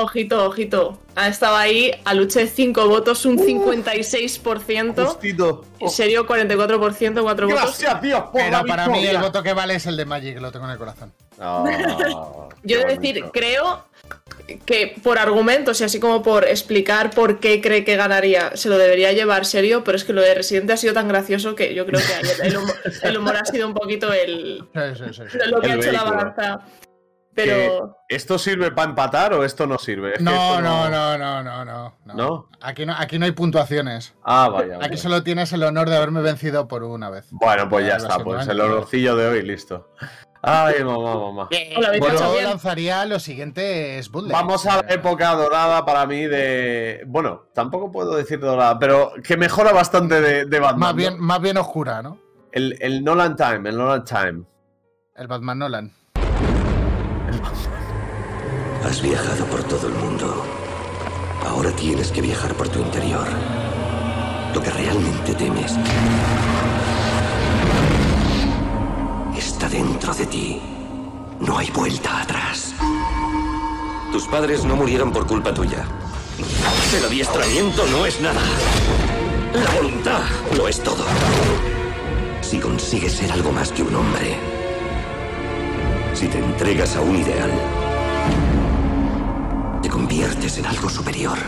Ojito, ojito. Ha estado ahí, a Luche 5 votos, un 56%. Justito. En serio, 44%, 4 votos. Gracias, Dios, por Pero la para mí el voto que vale es el de Magic, lo tengo en el corazón. Yo he de decir, creo que por argumentos y así como por explicar por qué cree que ganaría, se lo debería llevar serio, pero es que lo de Residente ha sido tan gracioso que yo creo que el, humor, el humor ha sido un poquito el, Sí, sí, sí, sí. lo que El ha hecho la balanza. Pero ¿Esto sirve para empatar o esto no sirve? Es que No, esto no, no, no, no, no, no. ¿No? Aquí no, aquí no hay puntuaciones. Ah, vaya. Aquí vaya. solo tienes el honor de haberme vencido por una vez. Bueno, pues ya está, pues siento, el ¿eh? honorcillo de hoy, listo. Ay, mamá, mamá. Hola, Bueno, hecho yo lanzaría los siguientes bootlegs. Vamos a la época dorada para mí de. Bueno, tampoco puedo decir dorada, pero que mejora bastante de, de Batman. Más ¿no? bien, más bien oscura, ¿no? El, el Nolan Time, el Nolan Time. El Batman Nolan. Has viajado por todo el mundo. Ahora tienes que viajar por tu interior. Lo que realmente temes está dentro de ti. No hay vuelta atrás. Tus padres no murieron por culpa tuya. El adiestramiento no es nada. La voluntad lo es todo. Si consigues ser algo más que un hombre, si te entregas a un ideal, te conviertes en algo superior.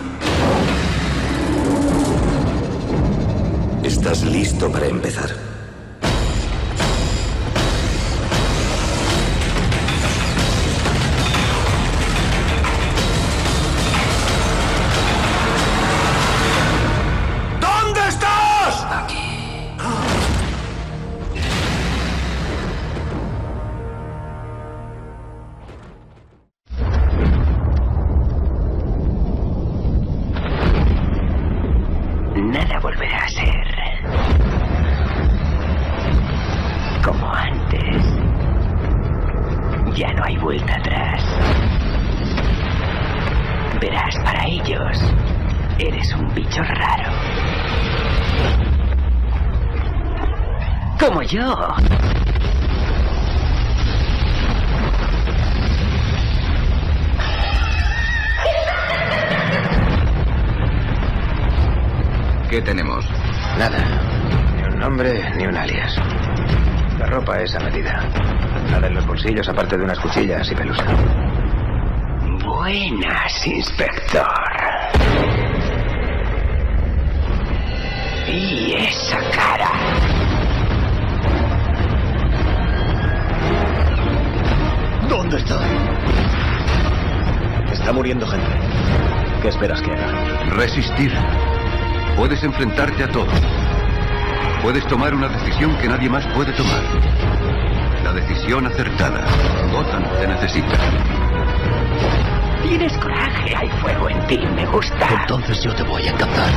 ¿Estás listo para empezar? Bolsillos aparte de unas cuchillas y pelusa. Buenas, inspector. Vi esa cara. ¿Dónde está? Está muriendo gente. ¿Qué esperas que haga? Resistir. Puedes enfrentarte a todo. Puedes tomar una decisión que nadie más puede tomar. La decisión acertada. Gotham te necesita. Tienes coraje, hay fuego en ti, me gusta. Entonces yo te voy a encantar.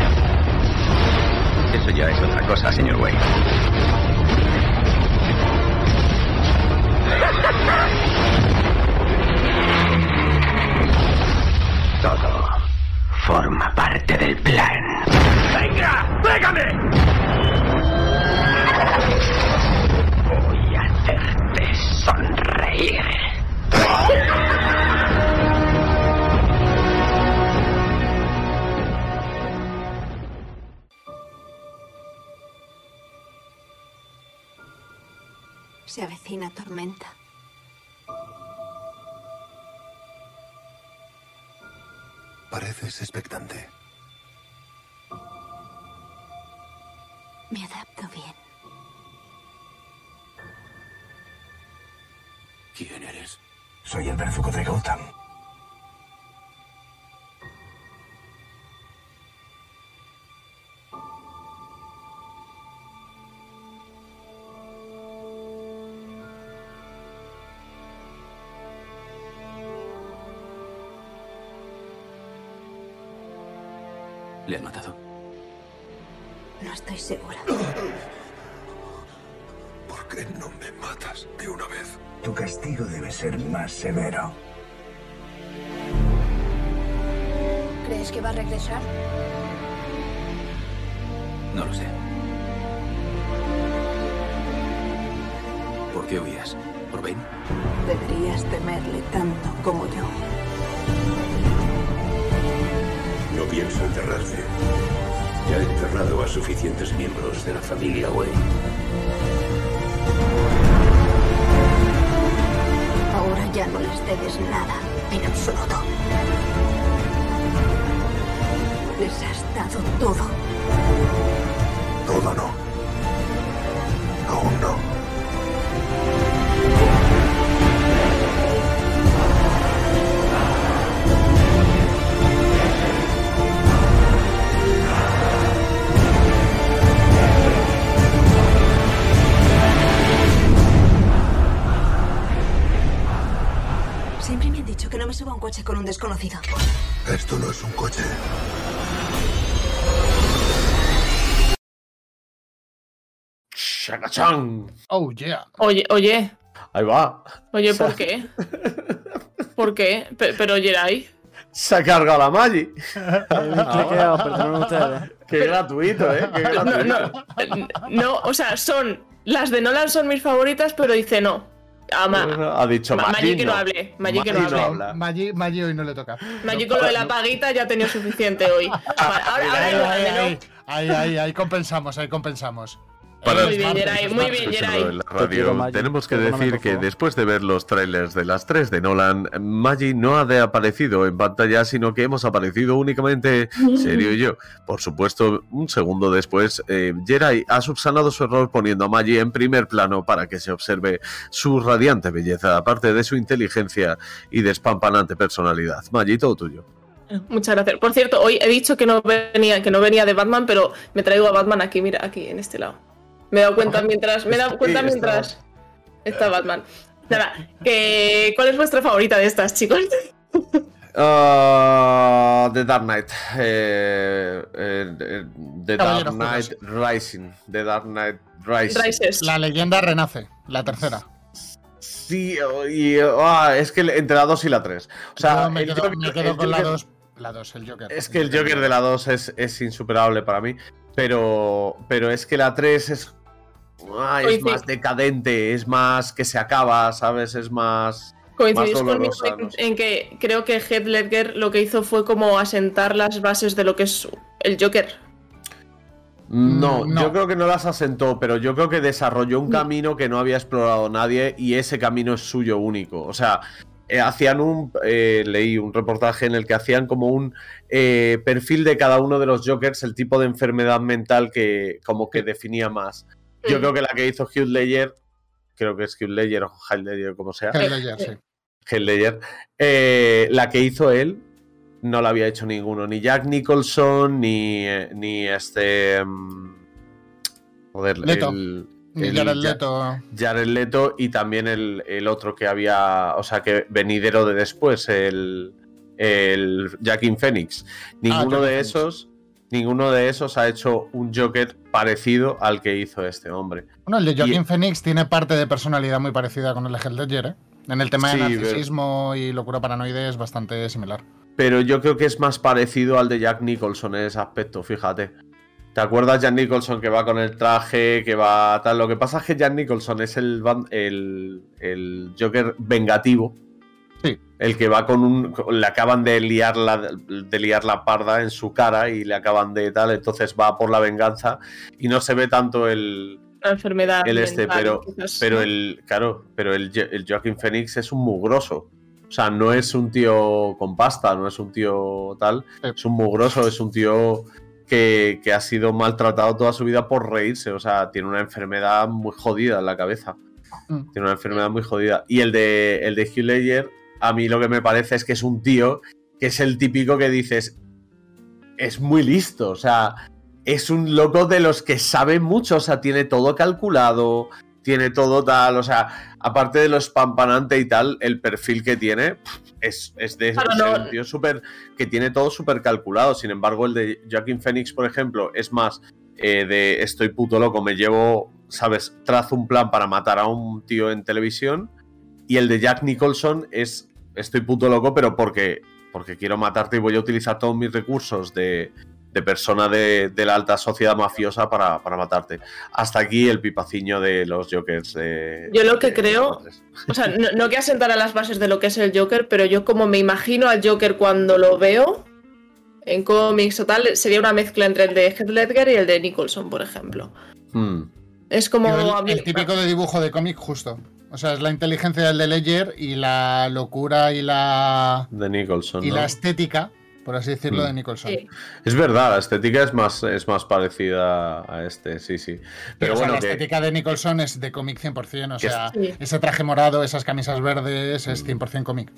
Eso ya es otra cosa, señor Wayne. Todo forma parte del plan. ¡Venga! ¡Pégame! Sonreír. Se avecina tormenta. Pareces expectante. Me Soy el verdugo de Gotham. Más severo. ¿Crees que va a regresar? No lo sé. ¿Por qué huías? ¿Por Bane? Deberías temerle tanto como yo. No pienso enterrarte. Ya he enterrado a suficientes miembros de la familia Wayne. Ya no les debes nada, en absoluto. Les has dado todo. Todo no. Aún no. Siempre me han dicho que no me suba a un coche con un desconocido. Esto no es un coche. ¡Shakachan! Oh, yeah. Oye, oye, Ahí va. oye, ¿por qué? ¿Por qué? Pe- Pero Jerai. Se ha cargado la Maggi. ustedes. Qué gratuito, ¿eh? Qué No, gratuito. no, no, o sea, son. Las de Nolan son mis favoritas, pero dice no. Ama. Ha dicho Ma- que no no. hable, Maggi que no Maggi hable. Maggi hoy no le toca. Maggi con lo de la paguita ya ha tenido suficiente hoy. Ahora, ahora no, ¿no? ahí, ahí, ahí, ahí compensamos, ahí compensamos. Para Muy bien, Geray, muy bien, tenemos que decir que después de ver los trailers de las tres de Nolan, Maggi no ha de aparecido en pantalla, sino que hemos aparecido únicamente Serio y yo. Por supuesto, un segundo después, eh, Jerai ha subsanado su error poniendo a Maggi en primer plano para que se observe su radiante belleza, aparte de su inteligencia y despampanante personalidad. Maggi, todo tuyo. Muchas gracias. Por cierto, hoy he dicho que no venía, que no venía de Batman, pero me traigo a Batman aquí, mira, aquí, en este lado. Me he dado cuenta mientras. Me he dado cuenta está- mientras. Está Batman. Nada, que, ¿cuál es vuestra favorita de estas, chicos? Ah, The Dark Knight. Eh, eh, eh, The Caballero Dark Knight Rising. The Dark Knight Rising. Rises. La leyenda renace, la tercera. Sí, y ah, es que entre la 2 y la 3. O sea, Yo me quedo, Joker- me quedo el con la Joker- 2. La 2, el Joker. Es que el Joker de la 2 es, es insuperable para mí. Pero, pero es que la 3 es, ah, es más decadente, es más que se acaba, ¿sabes? Es más. Coincidís conmigo no sé. en que creo que Heath Ledger lo que hizo fue como asentar las bases de lo que es el Joker. No, Mm, no. yo creo que no las asentó, pero yo creo que desarrolló Mm. un camino que no había explorado nadie y ese camino es suyo único. O sea, eh, hacían un. eh, leí un reportaje en el que hacían como un eh, perfil de cada uno de los Jokers, el tipo de enfermedad mental que como que definía más. Yo Mm. creo que la que hizo Hugh Ledger, creo que es Hugh Ledger o Heath Ledger, como sea. Heath Ledger, sí. Heath Ledger, eh, la que hizo él no la había hecho ninguno, ni Jack Nicholson, ni, ni este... mm, joder, Leto. el- el Jared Ja- Leto. Jared Leto y también el, el otro que había, o sea, que venidero de después, el, el Jackin Phoenix. Ninguno Joaquin de Phoenix. esos, ninguno de esos ha hecho un Joker parecido al que hizo este hombre. Bueno, el de Y- Phoenix tiene parte de personalidad muy parecida con el de Heath Ledger, ¿eh? En el tema de pero- narcisismo y locura paranoide es bastante similar. Pero yo creo que es más parecido al de Jack Nicholson en ese aspecto, fíjate. ¿Te acuerdas Jack Nicholson que va con el traje, que va tal? Lo que pasa es que Jack Nicholson es el, el, el Joker vengativo. Sí. El que va con un. Le acaban de liar, la, de liar la parda en su cara y le acaban de tal, entonces va por la venganza y no se ve tanto el, Una enfermedad. el este, mental, pero, quizás, pero el, claro, pero el, el Joaquin Phoenix es un mugroso. O sea, no es un tío con pasta, no es un tío tal, es un mugroso, es un tío que, que ha sido maltratado toda su vida por reírse. O sea, tiene una enfermedad muy jodida en la cabeza. Mm. Tiene una enfermedad muy jodida. Y el de, el de Hugh Ledger, a mí lo que me parece es que es un tío que es el típico que dices, es muy listo, o sea, es un loco de los que sabe mucho, o sea, tiene todo calculado, tiene todo tal, o sea, aparte de lo espampanante y tal, el perfil que tiene es, es de Claro, ser no- un tío súper, que tiene todo súper calculado, sin embargo, el de Joaquin Phoenix, por ejemplo, es más eh, de estoy puto loco, me llevo, sabes, trazo un plan para matar a un tío en televisión, y el de Jack Nicholson es estoy puto loco, pero porque, porque quiero matarte y voy a utilizar todos mis recursos de, de persona de, de la alta sociedad mafiosa para, para matarte. Hasta aquí el pipaciño de los Jokers. de- Yo lo que de- creo, o sea, no, no que asentara las bases de lo que es el Joker, pero yo como me imagino al Joker cuando lo veo en cómics o tal, sería una mezcla entre el de Heath Ledger y el de Nicholson, por ejemplo. Hmm. Es como... A el, mí- el típico de dibujo de cómic justo. O sea, es la inteligencia del de Ledger y la locura y la, De Nicholson. y ¿no? la estética, por así decirlo, Mm. de Nicholson. Sí. Es verdad, la estética es más, es más parecida a este, sí, sí. Pero bueno, la que- estética de Nicholson es de cómic 100%. O sea, ese traje morado, esas camisas verdes, es 100% cómic.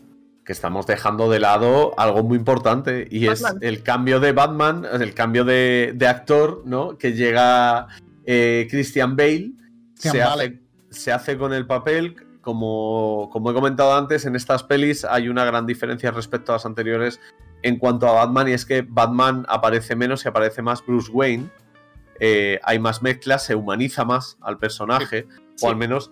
que estamos dejando de lado algo muy importante y es el cambio de Batman, el cambio de, de actor, ¿no? Que llega eh, Christian Bale, Christian se Bale. hace, se hace con el papel. Como, como he comentado antes, en estas pelis hay una gran diferencia respecto a las anteriores en cuanto a Batman, y es que Batman aparece menos y aparece más Bruce Wayne. Eh, hay más mezclas, se humaniza más al personaje, o al menos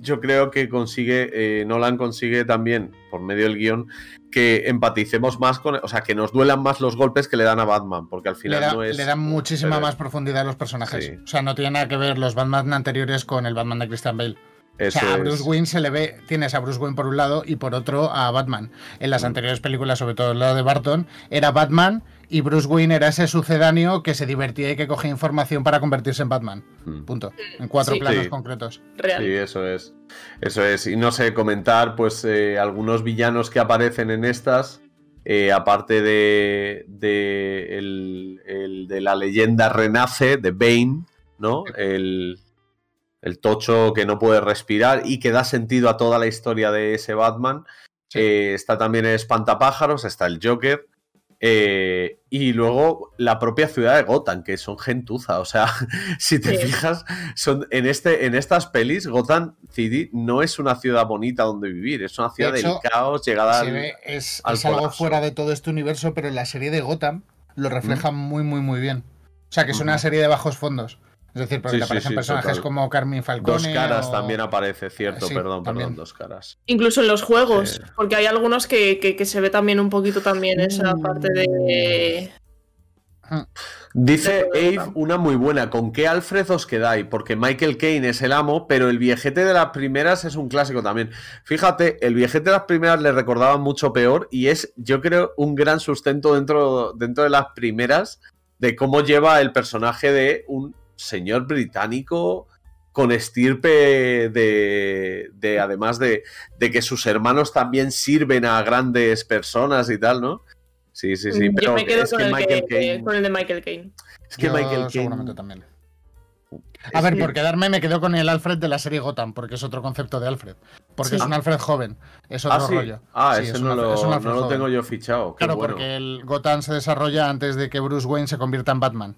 yo creo que consigue, eh, Nolan consigue también, por medio del guion, que empaticemos más con, o sea, que nos duelan más los golpes que le dan a Batman, porque al Le final da, no es... le da muchísima pero- más profundidad a los personajes. Sí. O sea, no tiene nada que ver los Batman anteriores con el Batman de Christian Bale. Eso o sea, a es. Bruce Wayne se le ve, tienes a Bruce Wayne por un lado y por otro a Batman. En Mm. las anteriores películas, sobre todo la de Barton, era Batman y Bruce Wayne era ese sucedáneo que se divertía y que cogía información para convertirse en Batman. Mm. Punto. En cuatro Sí. planos Sí. concretos. Real. Sí, eso es. Eso es. Y no sé, comentar, pues, eh, algunos villanos que aparecen en estas. eh, aparte de, de el, el de la leyenda renace, de Bane, ¿no? El, el tocho que no puede respirar y que da sentido a toda la historia de ese Batman. Eh, está también el Espantapájaros, está el Joker. eh, y luego la propia ciudad de Gotham, que son gentuza. O sea, si te Sí. fijas, son, en, este, en estas pelis, Gotham City no es una ciudad bonita donde vivir, es una ciudad De hecho, del caos, llegada al- ve- es al es algo fuera de todo este universo, pero en la serie de Gotham lo refleja muy, muy, muy bien. O sea, que es una serie de bajos fondos. Es decir, porque Sí, te aparecen sí, personajes total. como Carmen Falcone. Dos caras o- también aparece, cierto, Sí, perdón, también. perdón, dos caras. Incluso en los juegos, porque hay algunos que, que- que se ve también un poquito también esa parte de... Dice Ave una muy buena. ¿Con qué Alfred os quedáis? Porque Michael Caine es el amo, pero el viejete de las primeras es un clásico también. Fíjate, el viejete de las primeras le recordaba mucho peor y es, yo creo, un gran sustento dentro, dentro de las primeras de cómo lleva el personaje de un señor británico con estirpe de, de además de, de que sus hermanos también sirven a grandes personas y tal, ¿no? Sí, sí, sí. Yo Pero me quedo es con, que el Michael que- Caine. con el de Michael Caine. Es que Yo Michael Caine. seguramente también. A ver, por quedarme me quedo con el Alfred de la serie Gotham, porque es otro concepto de Alfred. Porque Sí. es un Alfred joven, es otro Ah, sí. rollo. Ah, Sí, ese es no, un Alfred- lo, es un Alfred no lo tengo yo fichado. Qué Claro, bueno. porque el Gotham se desarrolla antes de que Bruce Wayne se convierta en Batman.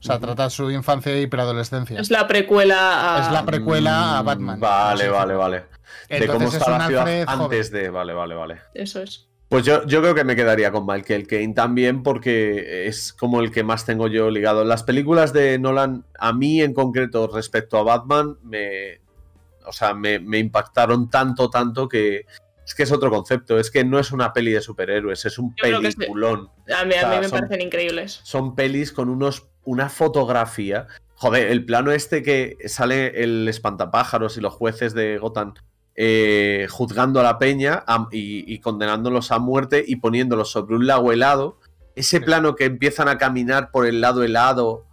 O sea, trata su infancia y preadolescencia. Es la precuela a. Es la precuela a Batman. Mm, Vale, Así vale, fue. vale. De cómo es está un la ciudad Alfred joven. antes de. Vale, vale, vale. Eso es. Pues yo, yo creo que me quedaría con Michael Caine también porque es como el que más tengo yo ligado. Las películas de Nolan, a mí en concreto respecto a Batman, me, o sea, me, me impactaron tanto, tanto que es que es otro concepto. Es que no es una peli de superhéroes, es un sí. peliculón. A mí, a O sea, mí me son- parecen increíbles. son pelis con unos una fotografía. Joder, el plano este que sale el espantapájaros y los jueces de Gotham eh, juzgando a la peña a- y, y condenándolos a muerte y poniéndolos sobre un lago helado. Ese plano que empiezan a caminar por el lado helado.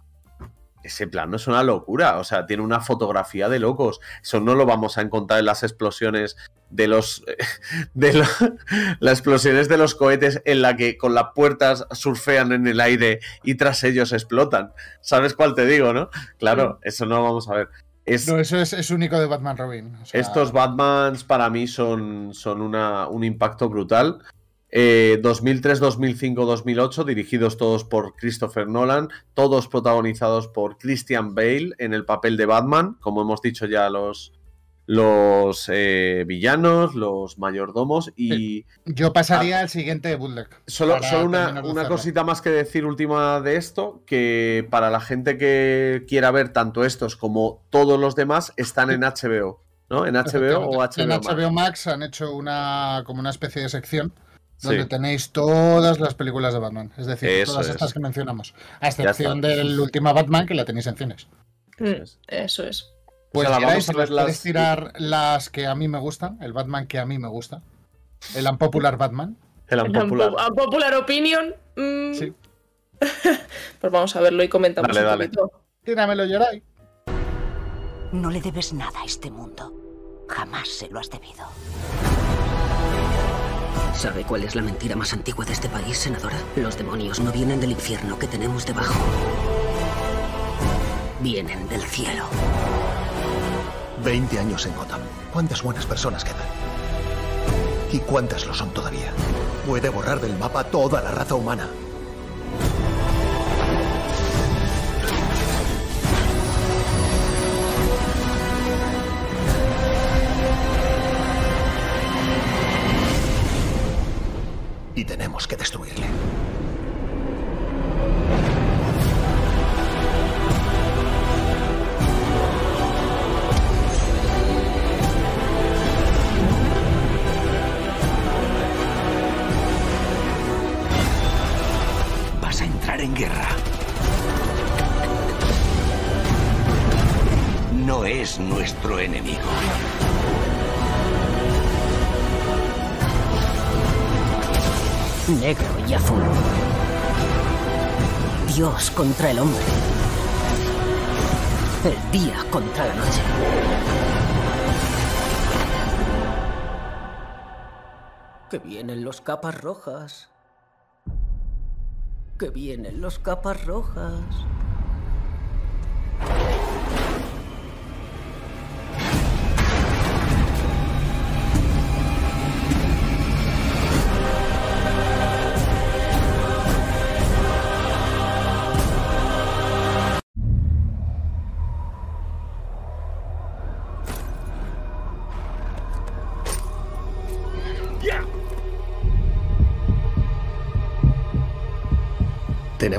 Ese plano es una locura. O sea, tiene una fotografía de locos. Eso no lo vamos a encontrar en las explosiones de los. de las explosiones de los cohetes en la que con las puertas surfean en el aire y tras ellos explotan. ¿Sabes cuál te digo, no? Claro, eso no lo vamos a ver. Es, No, eso es, es único de Batman Robin. O sea, estos Batmans para mí son, son una- un impacto brutal. Eh, 2003, 2005, 2008, dirigidos todos por Christopher Nolan, todos protagonizados por Christian Bale en el papel de Batman, como hemos dicho ya los, los eh, villanos, los mayordomos y... Yo pasaría al siguiente bootleg. Solo, solo una, de una cosita más que decir última de esto, que para la gente que quiera ver tanto estos como todos los demás, están en HBO, ¿no? En HBO o HBO En Max. HBO Max han hecho una como una especie de sección donde Sí. tenéis todas las películas de Batman. Es decir, Eso todas es. estas que mencionamos. A excepción del último Batman que la tenéis en cines. Mm, Eso es. Pues O sea, la Geray, vamos a ver las- tirar las que a mí me gustan, el Batman que a mí me gusta, el unpopular Batman. El Unpopular, Unpopular opinion. mm. pues vamos a verlo y comentamos Dale, un dale. poquito. Tíramelo, Geray. No le debes nada a este mundo. Jamás se lo has debido. ¿Sabe cuál es la mentira más antigua de este país, senadora? Los demonios no vienen del infierno que tenemos debajo. Vienen del cielo. 20 años en Gotham. ¿Cuántas buenas personas quedan? ¿Y cuántas lo son todavía? Puede borrar del mapa toda la raza humana. Que destruirle. Dios contra el hombre. El día contra la noche. Que vienen los capas rojas. Que vienen los capas rojas.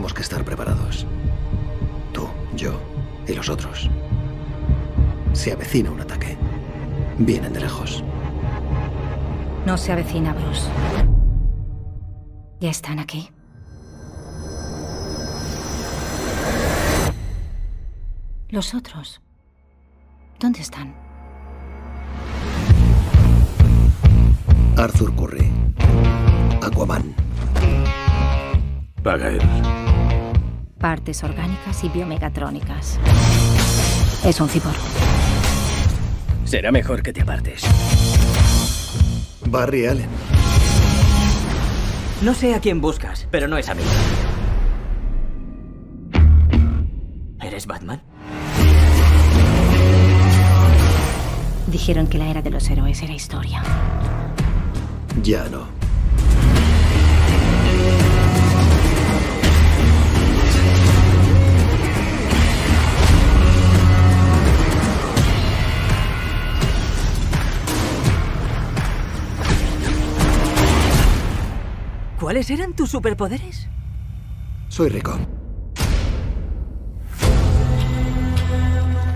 Tenemos que estar preparados. Tú, yo y los otros. Se avecina un ataque. Vienen de lejos. No se avecina, Bruce. Ya están aquí. Los otros. ¿Dónde están? Arthur Curry. Aquaman. Paga Partes orgánicas y biomegatrónicas. Es un cyborg. Será mejor que te apartes. Barry Allen. No sé a quién buscas, pero no es a mí. ¿Eres Batman? Dijeron que la era de los héroes era historia. Ya no. ¿Cuáles eran tus superpoderes? Soy rico.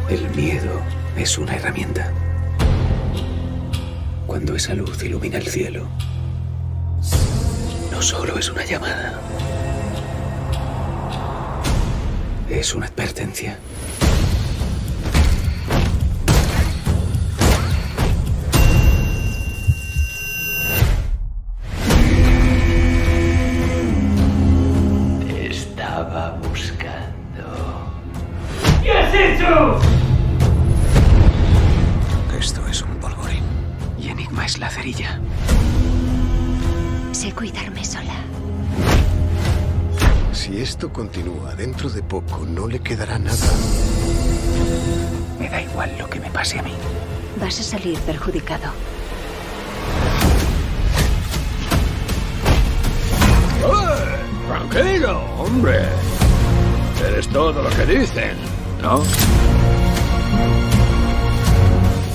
El miedo es una herramienta. Cuando esa luz ilumina el cielo, no solo es una llamada, es una advertencia. Perjudicado. Tranquilo, hombre. Eres todo lo que dicen, ¿no?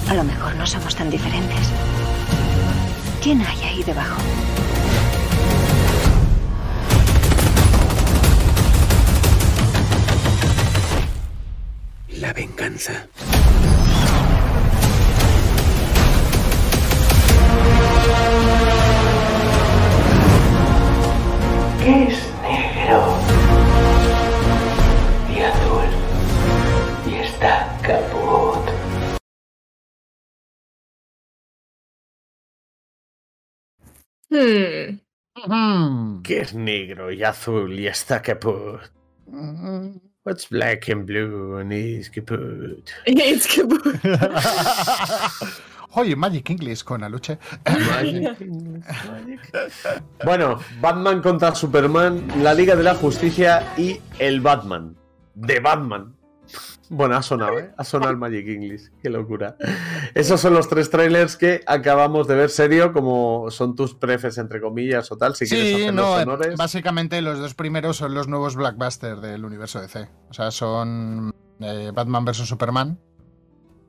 A lo mejor no somos tan diferentes. ¿Quién hay ahí debajo? La venganza. Hmm. Que es negro y azul y está caput. What's black and blue and is caput? It's caput. Oye, Magic English con Aluche. Bueno, Batman contra Superman, la Liga de la Justicia y el Batman. De Batman. Bueno, ha sonado, ¿eh? Ha sonado el Magic English. Qué locura. Esos son los tres trailers que acabamos de ver serio, como son tus prefes, entre comillas, o tal, si quieres Sí, hacer no, los honores. básicamente los dos primeros son los nuevos blockbusters del universo DC. O sea, son eh, Batman vs. Superman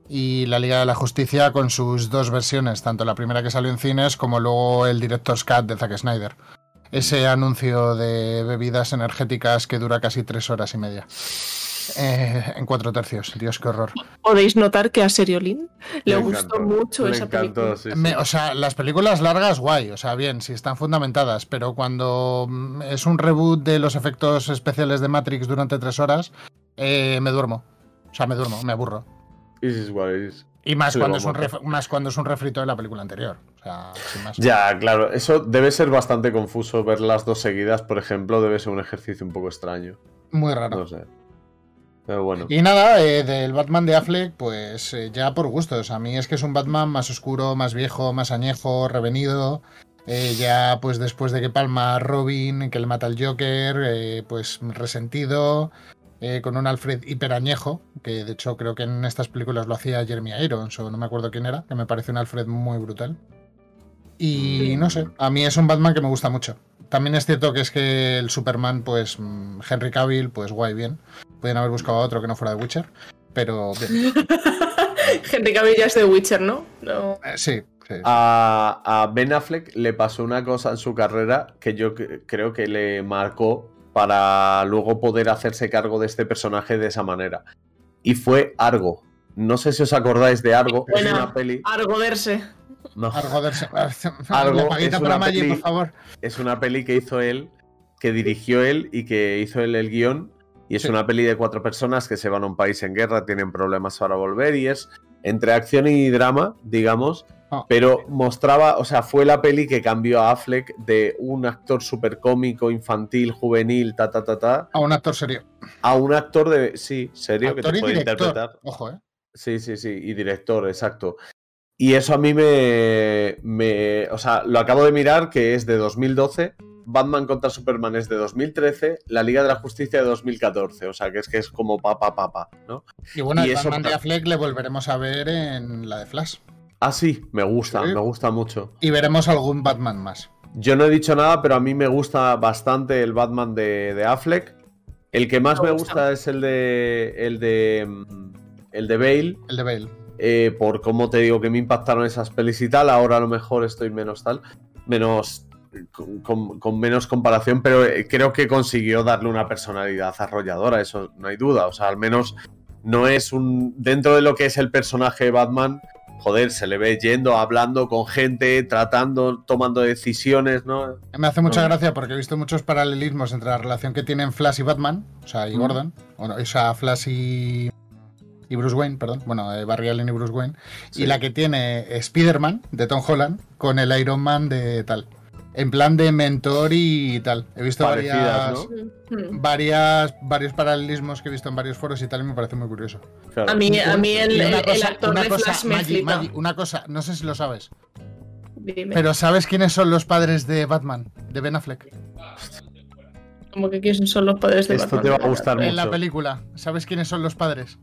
y la Liga de la Justicia con sus dos versiones, tanto la primera que salió en cines como luego el Director's Cut de Zack Snyder. Ese anuncio de bebidas energéticas que dura casi tres horas y media. Eh, en cuatro tercios. Dios, qué horror. Podéis notar que a Seriolin le, Le gustó encantó, mucho le esa encantó, película. sí, sí. Me- o sea, las películas largas, guay. O sea, bien, si están fundamentadas, pero cuando mm, es un reboot de los efectos especiales de Matrix durante tres horas, eh, me duermo. O sea, me duermo, me aburro. This is what it is. Y más Sí, cuando, es un ref- más cuando es un refrito de la película anterior. O sea, sin más. Ya, claro, eso debe ser bastante confuso ver las dos seguidas, por ejemplo, debe ser un ejercicio un poco extraño. Muy raro. No sé. Pero bueno. Y nada, eh, del Batman de Affleck, pues eh, ya por gustos. A mí es que es un Batman más oscuro, más viejo, más añejo, revenido. Eh, ya pues después de que palma a Robin, que le mata al Joker, eh, pues resentido, eh, con un Alfred hiperañejo, que de hecho creo que en estas películas lo hacía Jeremy Irons o no me acuerdo quién era, que me parece un Alfred muy brutal. Y no sé, a mí es un Batman que me gusta mucho. También es cierto que es que el Superman, pues mm, Henry Cavill, pues guay, bien. Podrían haber buscado a otro que no fuera de Witcher, pero bien. Henry Cavill ya es de Witcher, ¿no? No. Eh, sí, sí. A, a Ben Affleck le pasó una cosa en su carrera que yo cre- creo que le marcó para luego poder hacerse cargo de este personaje de esa manera. Y fue Argo. No sé si os acordáis de Argo. Es Buena. una peli. Argoderse. No. Argoderse. Argo La paguita es para una Maggi, peli- por favor. Es una peli que hizo él, que dirigió él y que hizo él el guion. Y es Sí. una peli de cuatro personas que se van a un país en guerra, tienen problemas para volver y es entre acción y drama, digamos. Ah. Pero mostraba, o sea, fue la peli que cambió a Affleck de un actor súper cómico, infantil, juvenil, ta, ta, ta, ta, A un actor serio. a un actor de, sí, serio, que Actor te y puede director. interpretar. Ojo, eh. Sí, sí, sí, y director, exacto. Y eso a mí me, me. O sea, lo acabo de mirar que es de 2012. Batman contra Superman es de 2013, la Liga de la Justicia de 2014, o sea que es que es como papa papa, ¿no? Y bueno, Y el eso- Batman de Affleck le volveremos a ver en la de Flash. Ah, sí, me gusta, Sí. me gusta mucho. Y veremos algún Batman más. Yo no he dicho nada, pero a mí me gusta bastante el Batman de, de Affleck. El que más me gusta es el de. el de. mm, el de Bale. El de Bale. Eh, por cómo te digo que me impactaron esas pelis y tal. Ahora a lo mejor estoy menos tal. Menos. Con, menos comparación, pero eh, creo que consiguió darle una personalidad arrolladora, eso no hay duda. O sea, al menos no es un. Dentro de lo que es el personaje de Batman, joder, se le ve yendo, hablando con gente, tratando, tomando decisiones, ¿no? Me hace mucha No. gracia porque he visto muchos paralelismos entre la relación que tienen Flash y Batman, o sea, y Mm. Gordon, o, no, o sea, Flash y, y Bruce Wayne, perdón, bueno, eh, Barry Allen y Bruce Wayne, Sí. y la que tiene Spider-Man de Tom Holland con el Iron Man de tal. En plan de mentor y tal. He visto Parecidas, varias, varias, varios paralelismos que he visto en varios foros y tal, y me parece muy curioso. Claro. A mí, a mí el, el- actor una de cosa, Flash me Maggie, flipa. Maggie, una cosa, no sé si lo sabes, Dime. pero ¿sabes quiénes son los padres de Batman? De Ben Affleck. Como que quiénes son los padres de Esto Batman. te va a gustar En la mucho. película, ¿sabes quiénes son los padres?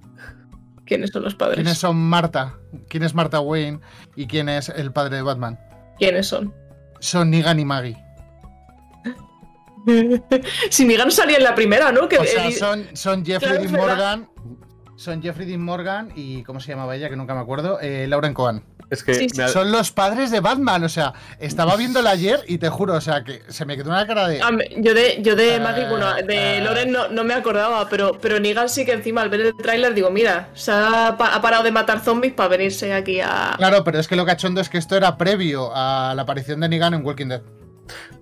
¿Quiénes son los padres? ¿Quiénes son Marta? ¿Quién es Marta Wayne? ¿Y quién es el padre de Batman? ¿Quiénes son? Son Negan y Maggie. si Negan salía en la primera, ¿no? Que O sea, son, son Jeffrey Claro, Dean. Morgan. Son Jeffrey Dean Morgan y. ¿Cómo se llamaba ella? Que nunca me acuerdo. Eh, Lauren Cohen. Es que Sí, sí. me ha- Son los padres de Batman. O sea, estaba viéndola ayer y te juro, o sea, que se me quedó una cara de. A mí- Yo de, yo de Eh, Maggie, bueno, de eh. Loren no, no me acordaba, pero, pero Negan sí que encima al ver el tráiler digo, mira, se ha, pa- ha parado de matar zombies para venirse aquí a... Claro, pero es que lo cachondo es que esto era previo a la aparición de Negan en Walking Dead.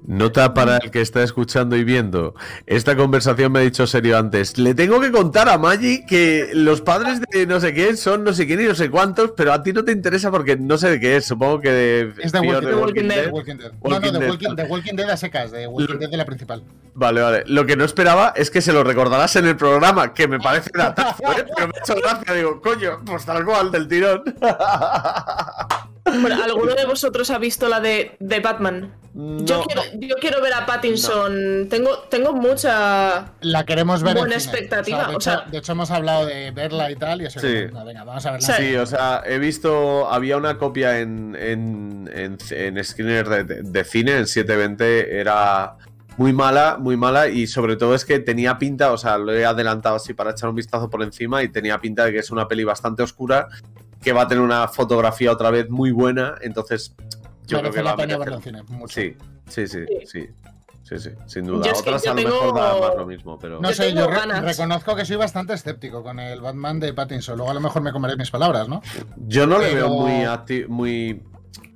Nota para el que está escuchando y viendo. Esta conversación me ha dicho serio antes. Le tengo que contar a Maggie que los padres de no sé quién son no sé quién y no sé cuántos, pero a ti no te interesa porque no sé de qué es. Supongo que de. Es de Walking, de Walking Dead. Dead. Walking Dead. No, Walking no, de Dead. Walking, de Walking Dead a secas, de Walking Dead de la principal. Vale, vale. Lo que no esperaba es que se lo recordarás en el programa, que me parece datazo, ¿eh? pero me ha hecho gracia. Digo, coño, pues tal cual, del tirón. Bueno, ¿alguno de vosotros ha visto la de, de Batman? Yo, quiero, yo quiero ver a Pattinson. Tengo, tengo mucha... La queremos ver. en Buena cine. expectativa, de, o sea- hecho, de hecho, hemos hablado de verla y tal. Y eso Sí. que, venga, venga, vamos a verla. Sí, o sea, he visto, había una copia en, en, en, en screener de, de- de cine, en 720, era muy mala, muy mala, y sobre todo es que tenía pinta, o sea, lo he adelantado así para echar un vistazo por encima, y tenía pinta de que es una peli bastante oscura, que va a tener una fotografía otra vez muy buena, entonces yo creo que va la a pena merecer- verlo en cine. Mucho. Sí, sí, sí, sí, sí, sí, sin duda. Que Otras yo a lo tengo- mejor da más lo mismo, pero... No Yo sé, yo re- ganas. reconozco que soy bastante escéptico con el Batman de Pattinson. Luego a lo mejor me comeré mis palabras, ¿no? Yo no le veo muy muy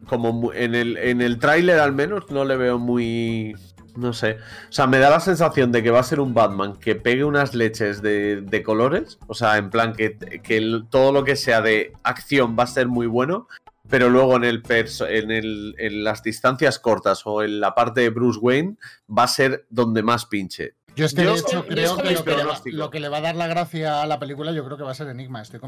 como en el en el tráiler al menos no le veo muy no sé, o sea, me da la sensación de que va a ser un Batman que pegue unas leches de, de colores, o sea, en plan que, que el- todo lo que sea de acción va a ser muy bueno, pero luego en el perso- en el en las distancias cortas o en la parte de Bruce Wayne va a ser donde más pinche. Yo es que Yo- de hecho yo creo que lo que, le va, lo que le va a dar la gracia a la película yo creo que va a ser Enigma. Estoy,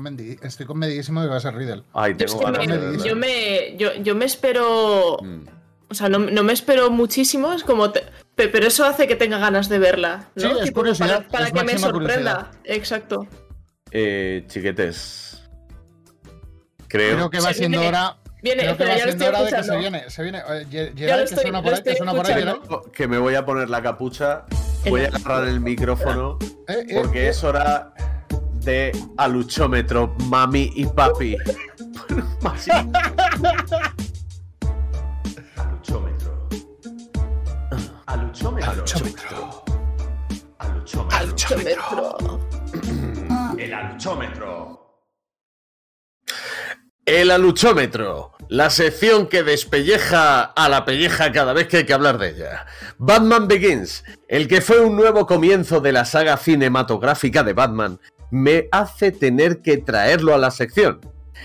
estoy convencidísimo de que va a ser Riddle. Ay, Yo, es tengo que ganas de me, yo, me, yo, yo me espero... Mm. O sea, no, no me espero muchísimo, es como... te- pe- pero eso hace que tenga ganas de verla, ¿no? Sí, es Tipo, curiosidad, Para, para es que me sorprenda. Exacto. Eh, chiquetes. Creo, Creo que va siendo hora. Viene, creo que espera, va siendo hora de que se viene. Se viene. eh, Gerard, que suena por ahí, que estoy suena por ahí. escuchando. Gerard. que me voy a poner la capucha, voy a agarrar el micrófono Eh, eh, porque eh. es hora de aluchómetro, mami y papi. Aluchómetro. Aluchómetro. El aluchómetro. El aluchómetro, la sección que despelleja a la pelleja cada vez que hay que hablar de ella. Batman Begins, el que fue un nuevo comienzo de la saga cinematográfica de Batman, me hace tener que traerlo a la sección.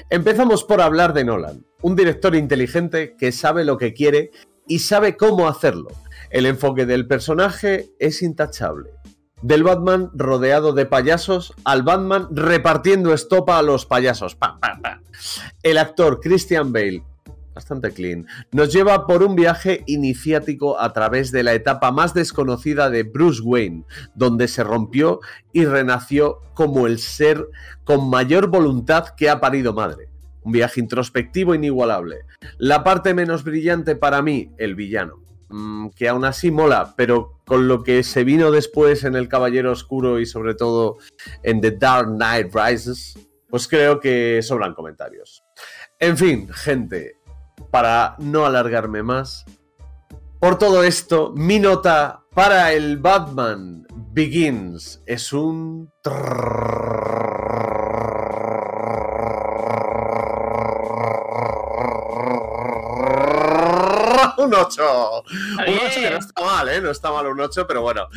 Empezamos por hablar de Nolan, un director inteligente que sabe lo que quiere y sabe cómo hacerlo. El enfoque del personaje es intachable. Del Batman rodeado de payasos al Batman repartiendo estopa a los payasos. Pa, pa, pa. El actor Christian Bale, bastante clean, nos lleva por un viaje iniciático a través de la etapa más desconocida de Bruce Wayne, donde se rompió y renació como el ser con mayor voluntad que ha parido madre. Un viaje introspectivo inigualable. La parte menos brillante para mí, el villano. Mm, que aún así mola, pero con lo que se vino después en El Caballero Oscuro y sobre todo en The Dark Knight Rises, pues creo que sobran comentarios. En fin, gente, para no alargarme más, por todo esto, mi nota para el Batman Begins es un... un 8. Un 8 que no está mal, ¿eh? No está mal un 8, pero bueno.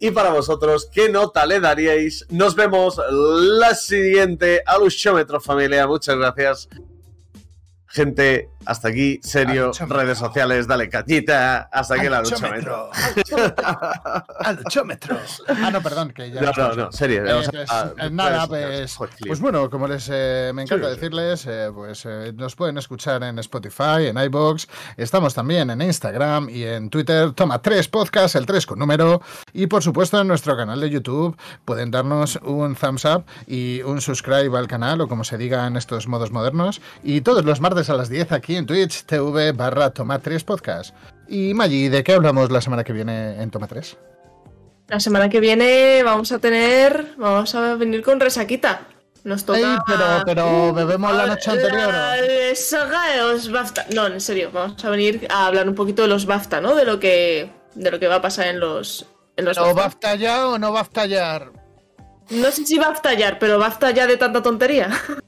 Y para vosotros, ¿qué nota le daríais? Nos vemos la siguiente Aluchómetro, familia. Muchas gracias. Gente, hasta aquí, serio, redes sociales, dale cañita, hasta aquí el aluchómetro. Aluchómetro. Ah, no, perdón, que ya. No, no, no, serio. Eh, pues, a- eh, nada, pues, pues, joder, pues bueno, como les eh, me encanta decirles, eh, pues nos pueden escuchar en Spotify, en iBox, estamos también en Instagram y en Twitter, toma 3 podcast, el 3 con número, y por supuesto en nuestro canal de YouTube pueden darnos un thumbs up y un subscribe al canal o como se diga en estos modos modernos, y todos los martes a las 10 aquí en Twitch TV barra toma 3 podcast. Y Maggi, ¿de qué hablamos la semana que viene en toma 3? La semana que viene vamos a tener. Vamos a venir con resaquita. Nos toca. Ay, pero, pero bebemos la noche anterior. La saga de los BAFTA. No, en serio, vamos a venir a hablar un poquito de los BAFTA, ¿no? De lo que, de lo que va a pasar en los. En los ¿O BAFTA. va a estallar o no va a estallar? No sé si va a estallar, pero BAFTA ya de tanta tontería.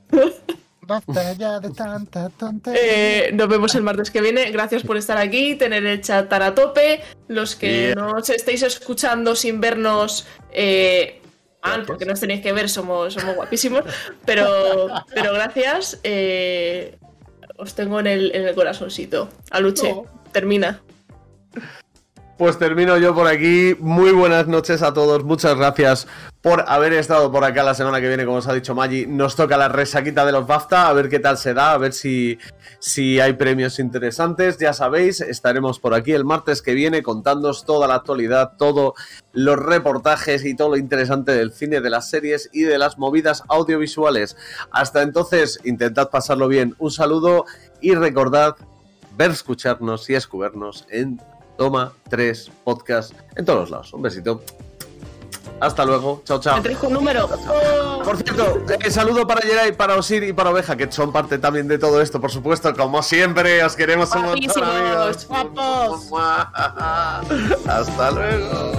Basta ya de tanta tontería. Eh, nos vemos el martes que viene. Gracias por estar aquí, tener el chat tan a tope. Los que Yeah. nos estáis escuchando sin vernos, eh, mal, porque nos tenéis que ver, somos, somos guapísimos. Pero, pero gracias. eh, os tengo en el, en el corazoncito. Aluche, termina. Pues termino yo por aquí. Muy buenas noches a todos. Muchas gracias por haber estado por acá la semana que viene, como os ha dicho Maggi. Nos toca la resaquita de los BAFTA, a ver qué tal se da, a ver si, si hay premios interesantes. Ya sabéis, estaremos por aquí el martes que viene contándoos toda la actualidad, todos los reportajes y todo lo interesante del cine, de las series y de las movidas audiovisuales. Hasta entonces, intentad pasarlo bien. Un saludo y recordad ver, escucharnos y escucharnos en Toma 3 Podcast en todos lados. Un besito. Hasta luego. Chao, chao. Tres con número. Por cierto, eh, saludo para Geray, para Osir y para Oveja, que son parte también de todo esto, por supuesto. Como siempre, os queremos un montón, amigos. Guapos. Hasta luego.